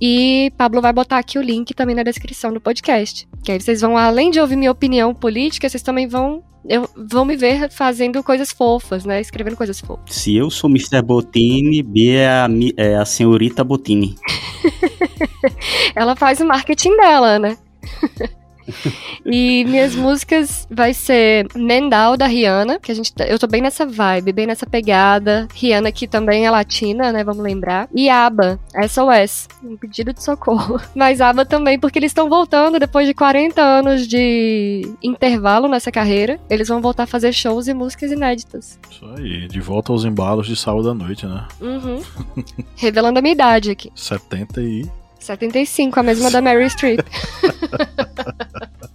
E Pablo vai botar aqui o link também na descrição do podcast. Que aí vocês vão, além de ouvir minha opinião política, vocês também vão, eu, vão me ver fazendo coisas fofas, né? Escrevendo coisas fofas. Se eu sou Mr. Bottini, B é a, é a senhorita Bottini. <laughs> Ela faz o marketing dela, né? <laughs> e minhas músicas vai ser Mendal da Rihanna, que a gente tá- eu tô bem nessa vibe, bem nessa pegada. Rihanna que também é latina, né, vamos lembrar. E ABBA, SOS, um pedido de socorro. <laughs> Mas ABBA também porque eles estão voltando depois de 40 anos de intervalo nessa carreira. Eles vão voltar a fazer shows e músicas inéditas. Isso aí, de volta aos embalos de sábado à noite, né? Uhum. <laughs> Revelando a minha idade aqui. 70 e 75, a mesma da Mary Streep. <laughs>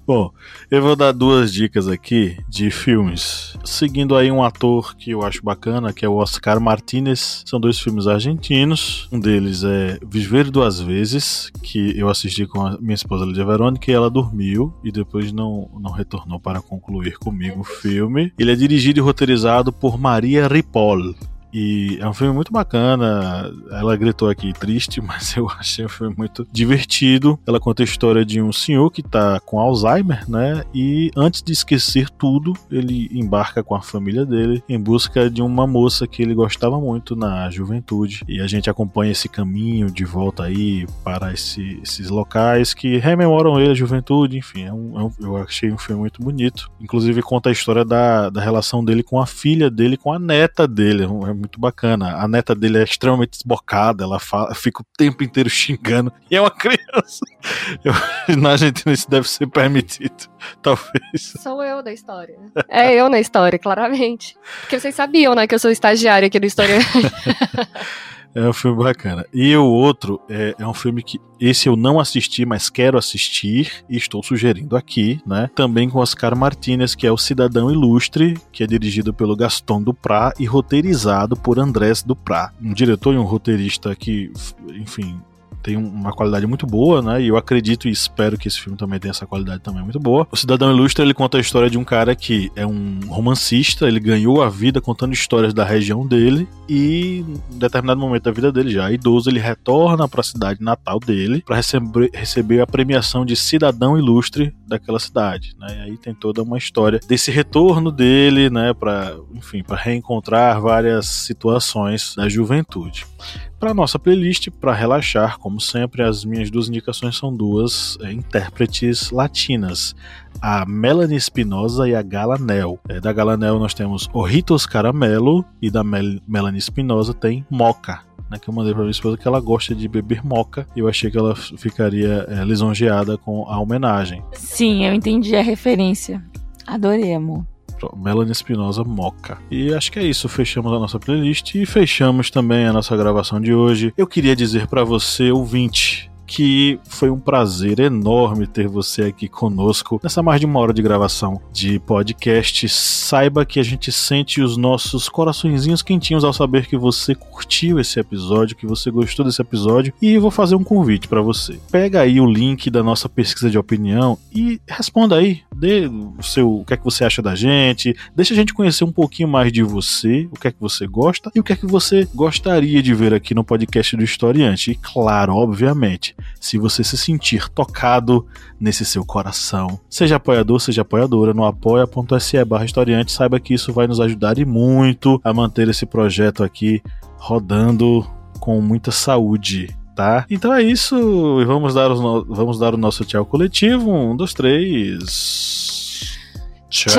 Bom, eu vou dar duas dicas aqui de filmes. Seguindo aí um ator que eu acho bacana, que é o Oscar Martinez. São dois filmes argentinos. Um deles é Viver Duas Vezes, que eu assisti com a minha esposa Lídia Verônica e ela dormiu e depois não, não retornou para concluir comigo o filme. Ele é dirigido e roteirizado por Maria Ripoll. E é um filme muito bacana. Ela gritou aqui triste, <laughs> mas eu achei um filme muito divertido. Ela conta a história de um senhor que tá com Alzheimer, né? E antes de esquecer tudo, ele embarca com a família dele em busca de uma moça que ele gostava muito na juventude. E a gente acompanha esse caminho de volta aí para esse- esses locais que rememoram ele, a juventude, enfim. é um- é um- eu achei um filme muito bonito. Inclusive conta a história da, da relação dele com a filha dele, com a neta dele. É É muito bacana. A neta dele é extremamente desbocada, ela fala- fica o tempo inteiro xingando. E é uma criança. Eu- <laughs> na Argentina isso deve ser permitido. <laughs> Talvez. Sou eu da história. É eu na história, claramente. Porque vocês sabiam, né, que eu sou estagiária aqui do História. <laughs> É um filme bacana. E o outro é, é um filme que esse eu não assisti, mas quero assistir e estou sugerindo aqui, né? Também com Oscar Martinez, que é o Cidadão Ilustre, que é dirigido pelo Gaston Duprat e roteirizado por Andrés Duprat, um diretor e um roteirista que, enfim, tem uma qualidade muito boa, né? E eu acredito e espero que esse filme também tenha essa qualidade também muito boa. O Cidadão Ilustre, ele conta a história de um cara que é um romancista, ele ganhou a vida contando histórias da região dele e em determinado momento da vida dele já idoso, ele retorna para a cidade natal dele para receber, receber a premiação de Cidadão Ilustre daquela cidade, né? E aí tem toda uma história desse retorno dele, né, para, enfim, para reencontrar várias situações da juventude. Para nossa playlist, para relaxar, como sempre, as minhas duas indicações são duas é, intérpretes latinas, a Melanie Espinosa e a Galanel. É, da Galanel nós temos Orritos Caramelo e da Mel Melanie Espinosa tem Moca. Né, que eu mandei para minha esposa que ela gosta de beber moca e eu achei que ela ficaria é, lisonjeada com a homenagem. Sim, eu entendi a referência. Adorei, amor. Melanie Espinosa Moca. E acho que é isso, fechamos a nossa playlist e fechamos também a nossa gravação de hoje. Eu queria dizer para você, ouvinte, que foi um prazer enorme ter você aqui conosco nessa mais de uma hora de gravação de podcast. Saiba que a gente sente os nossos coraçõezinhos quentinhos ao saber que você curtiu esse episódio, que você gostou desse episódio e vou fazer um convite para você. Pega aí o link da nossa pesquisa de opinião e responda aí, dê o seu, o que é que você acha da gente, deixa a gente conhecer um pouquinho mais de você, o que é que você gosta e o que é que você gostaria de ver aqui no podcast do Historiante. E claro, obviamente, se você se sentir tocado nesse seu coração. Seja apoiador, seja apoiadora no apoia.se barra historiante, saiba que isso vai nos ajudar e muito a manter esse projeto aqui rodando com muita saúde. Tá? Então é isso, e vamos dar, no... vamos dar o nosso tchau coletivo. Um, dois, três. Tchau.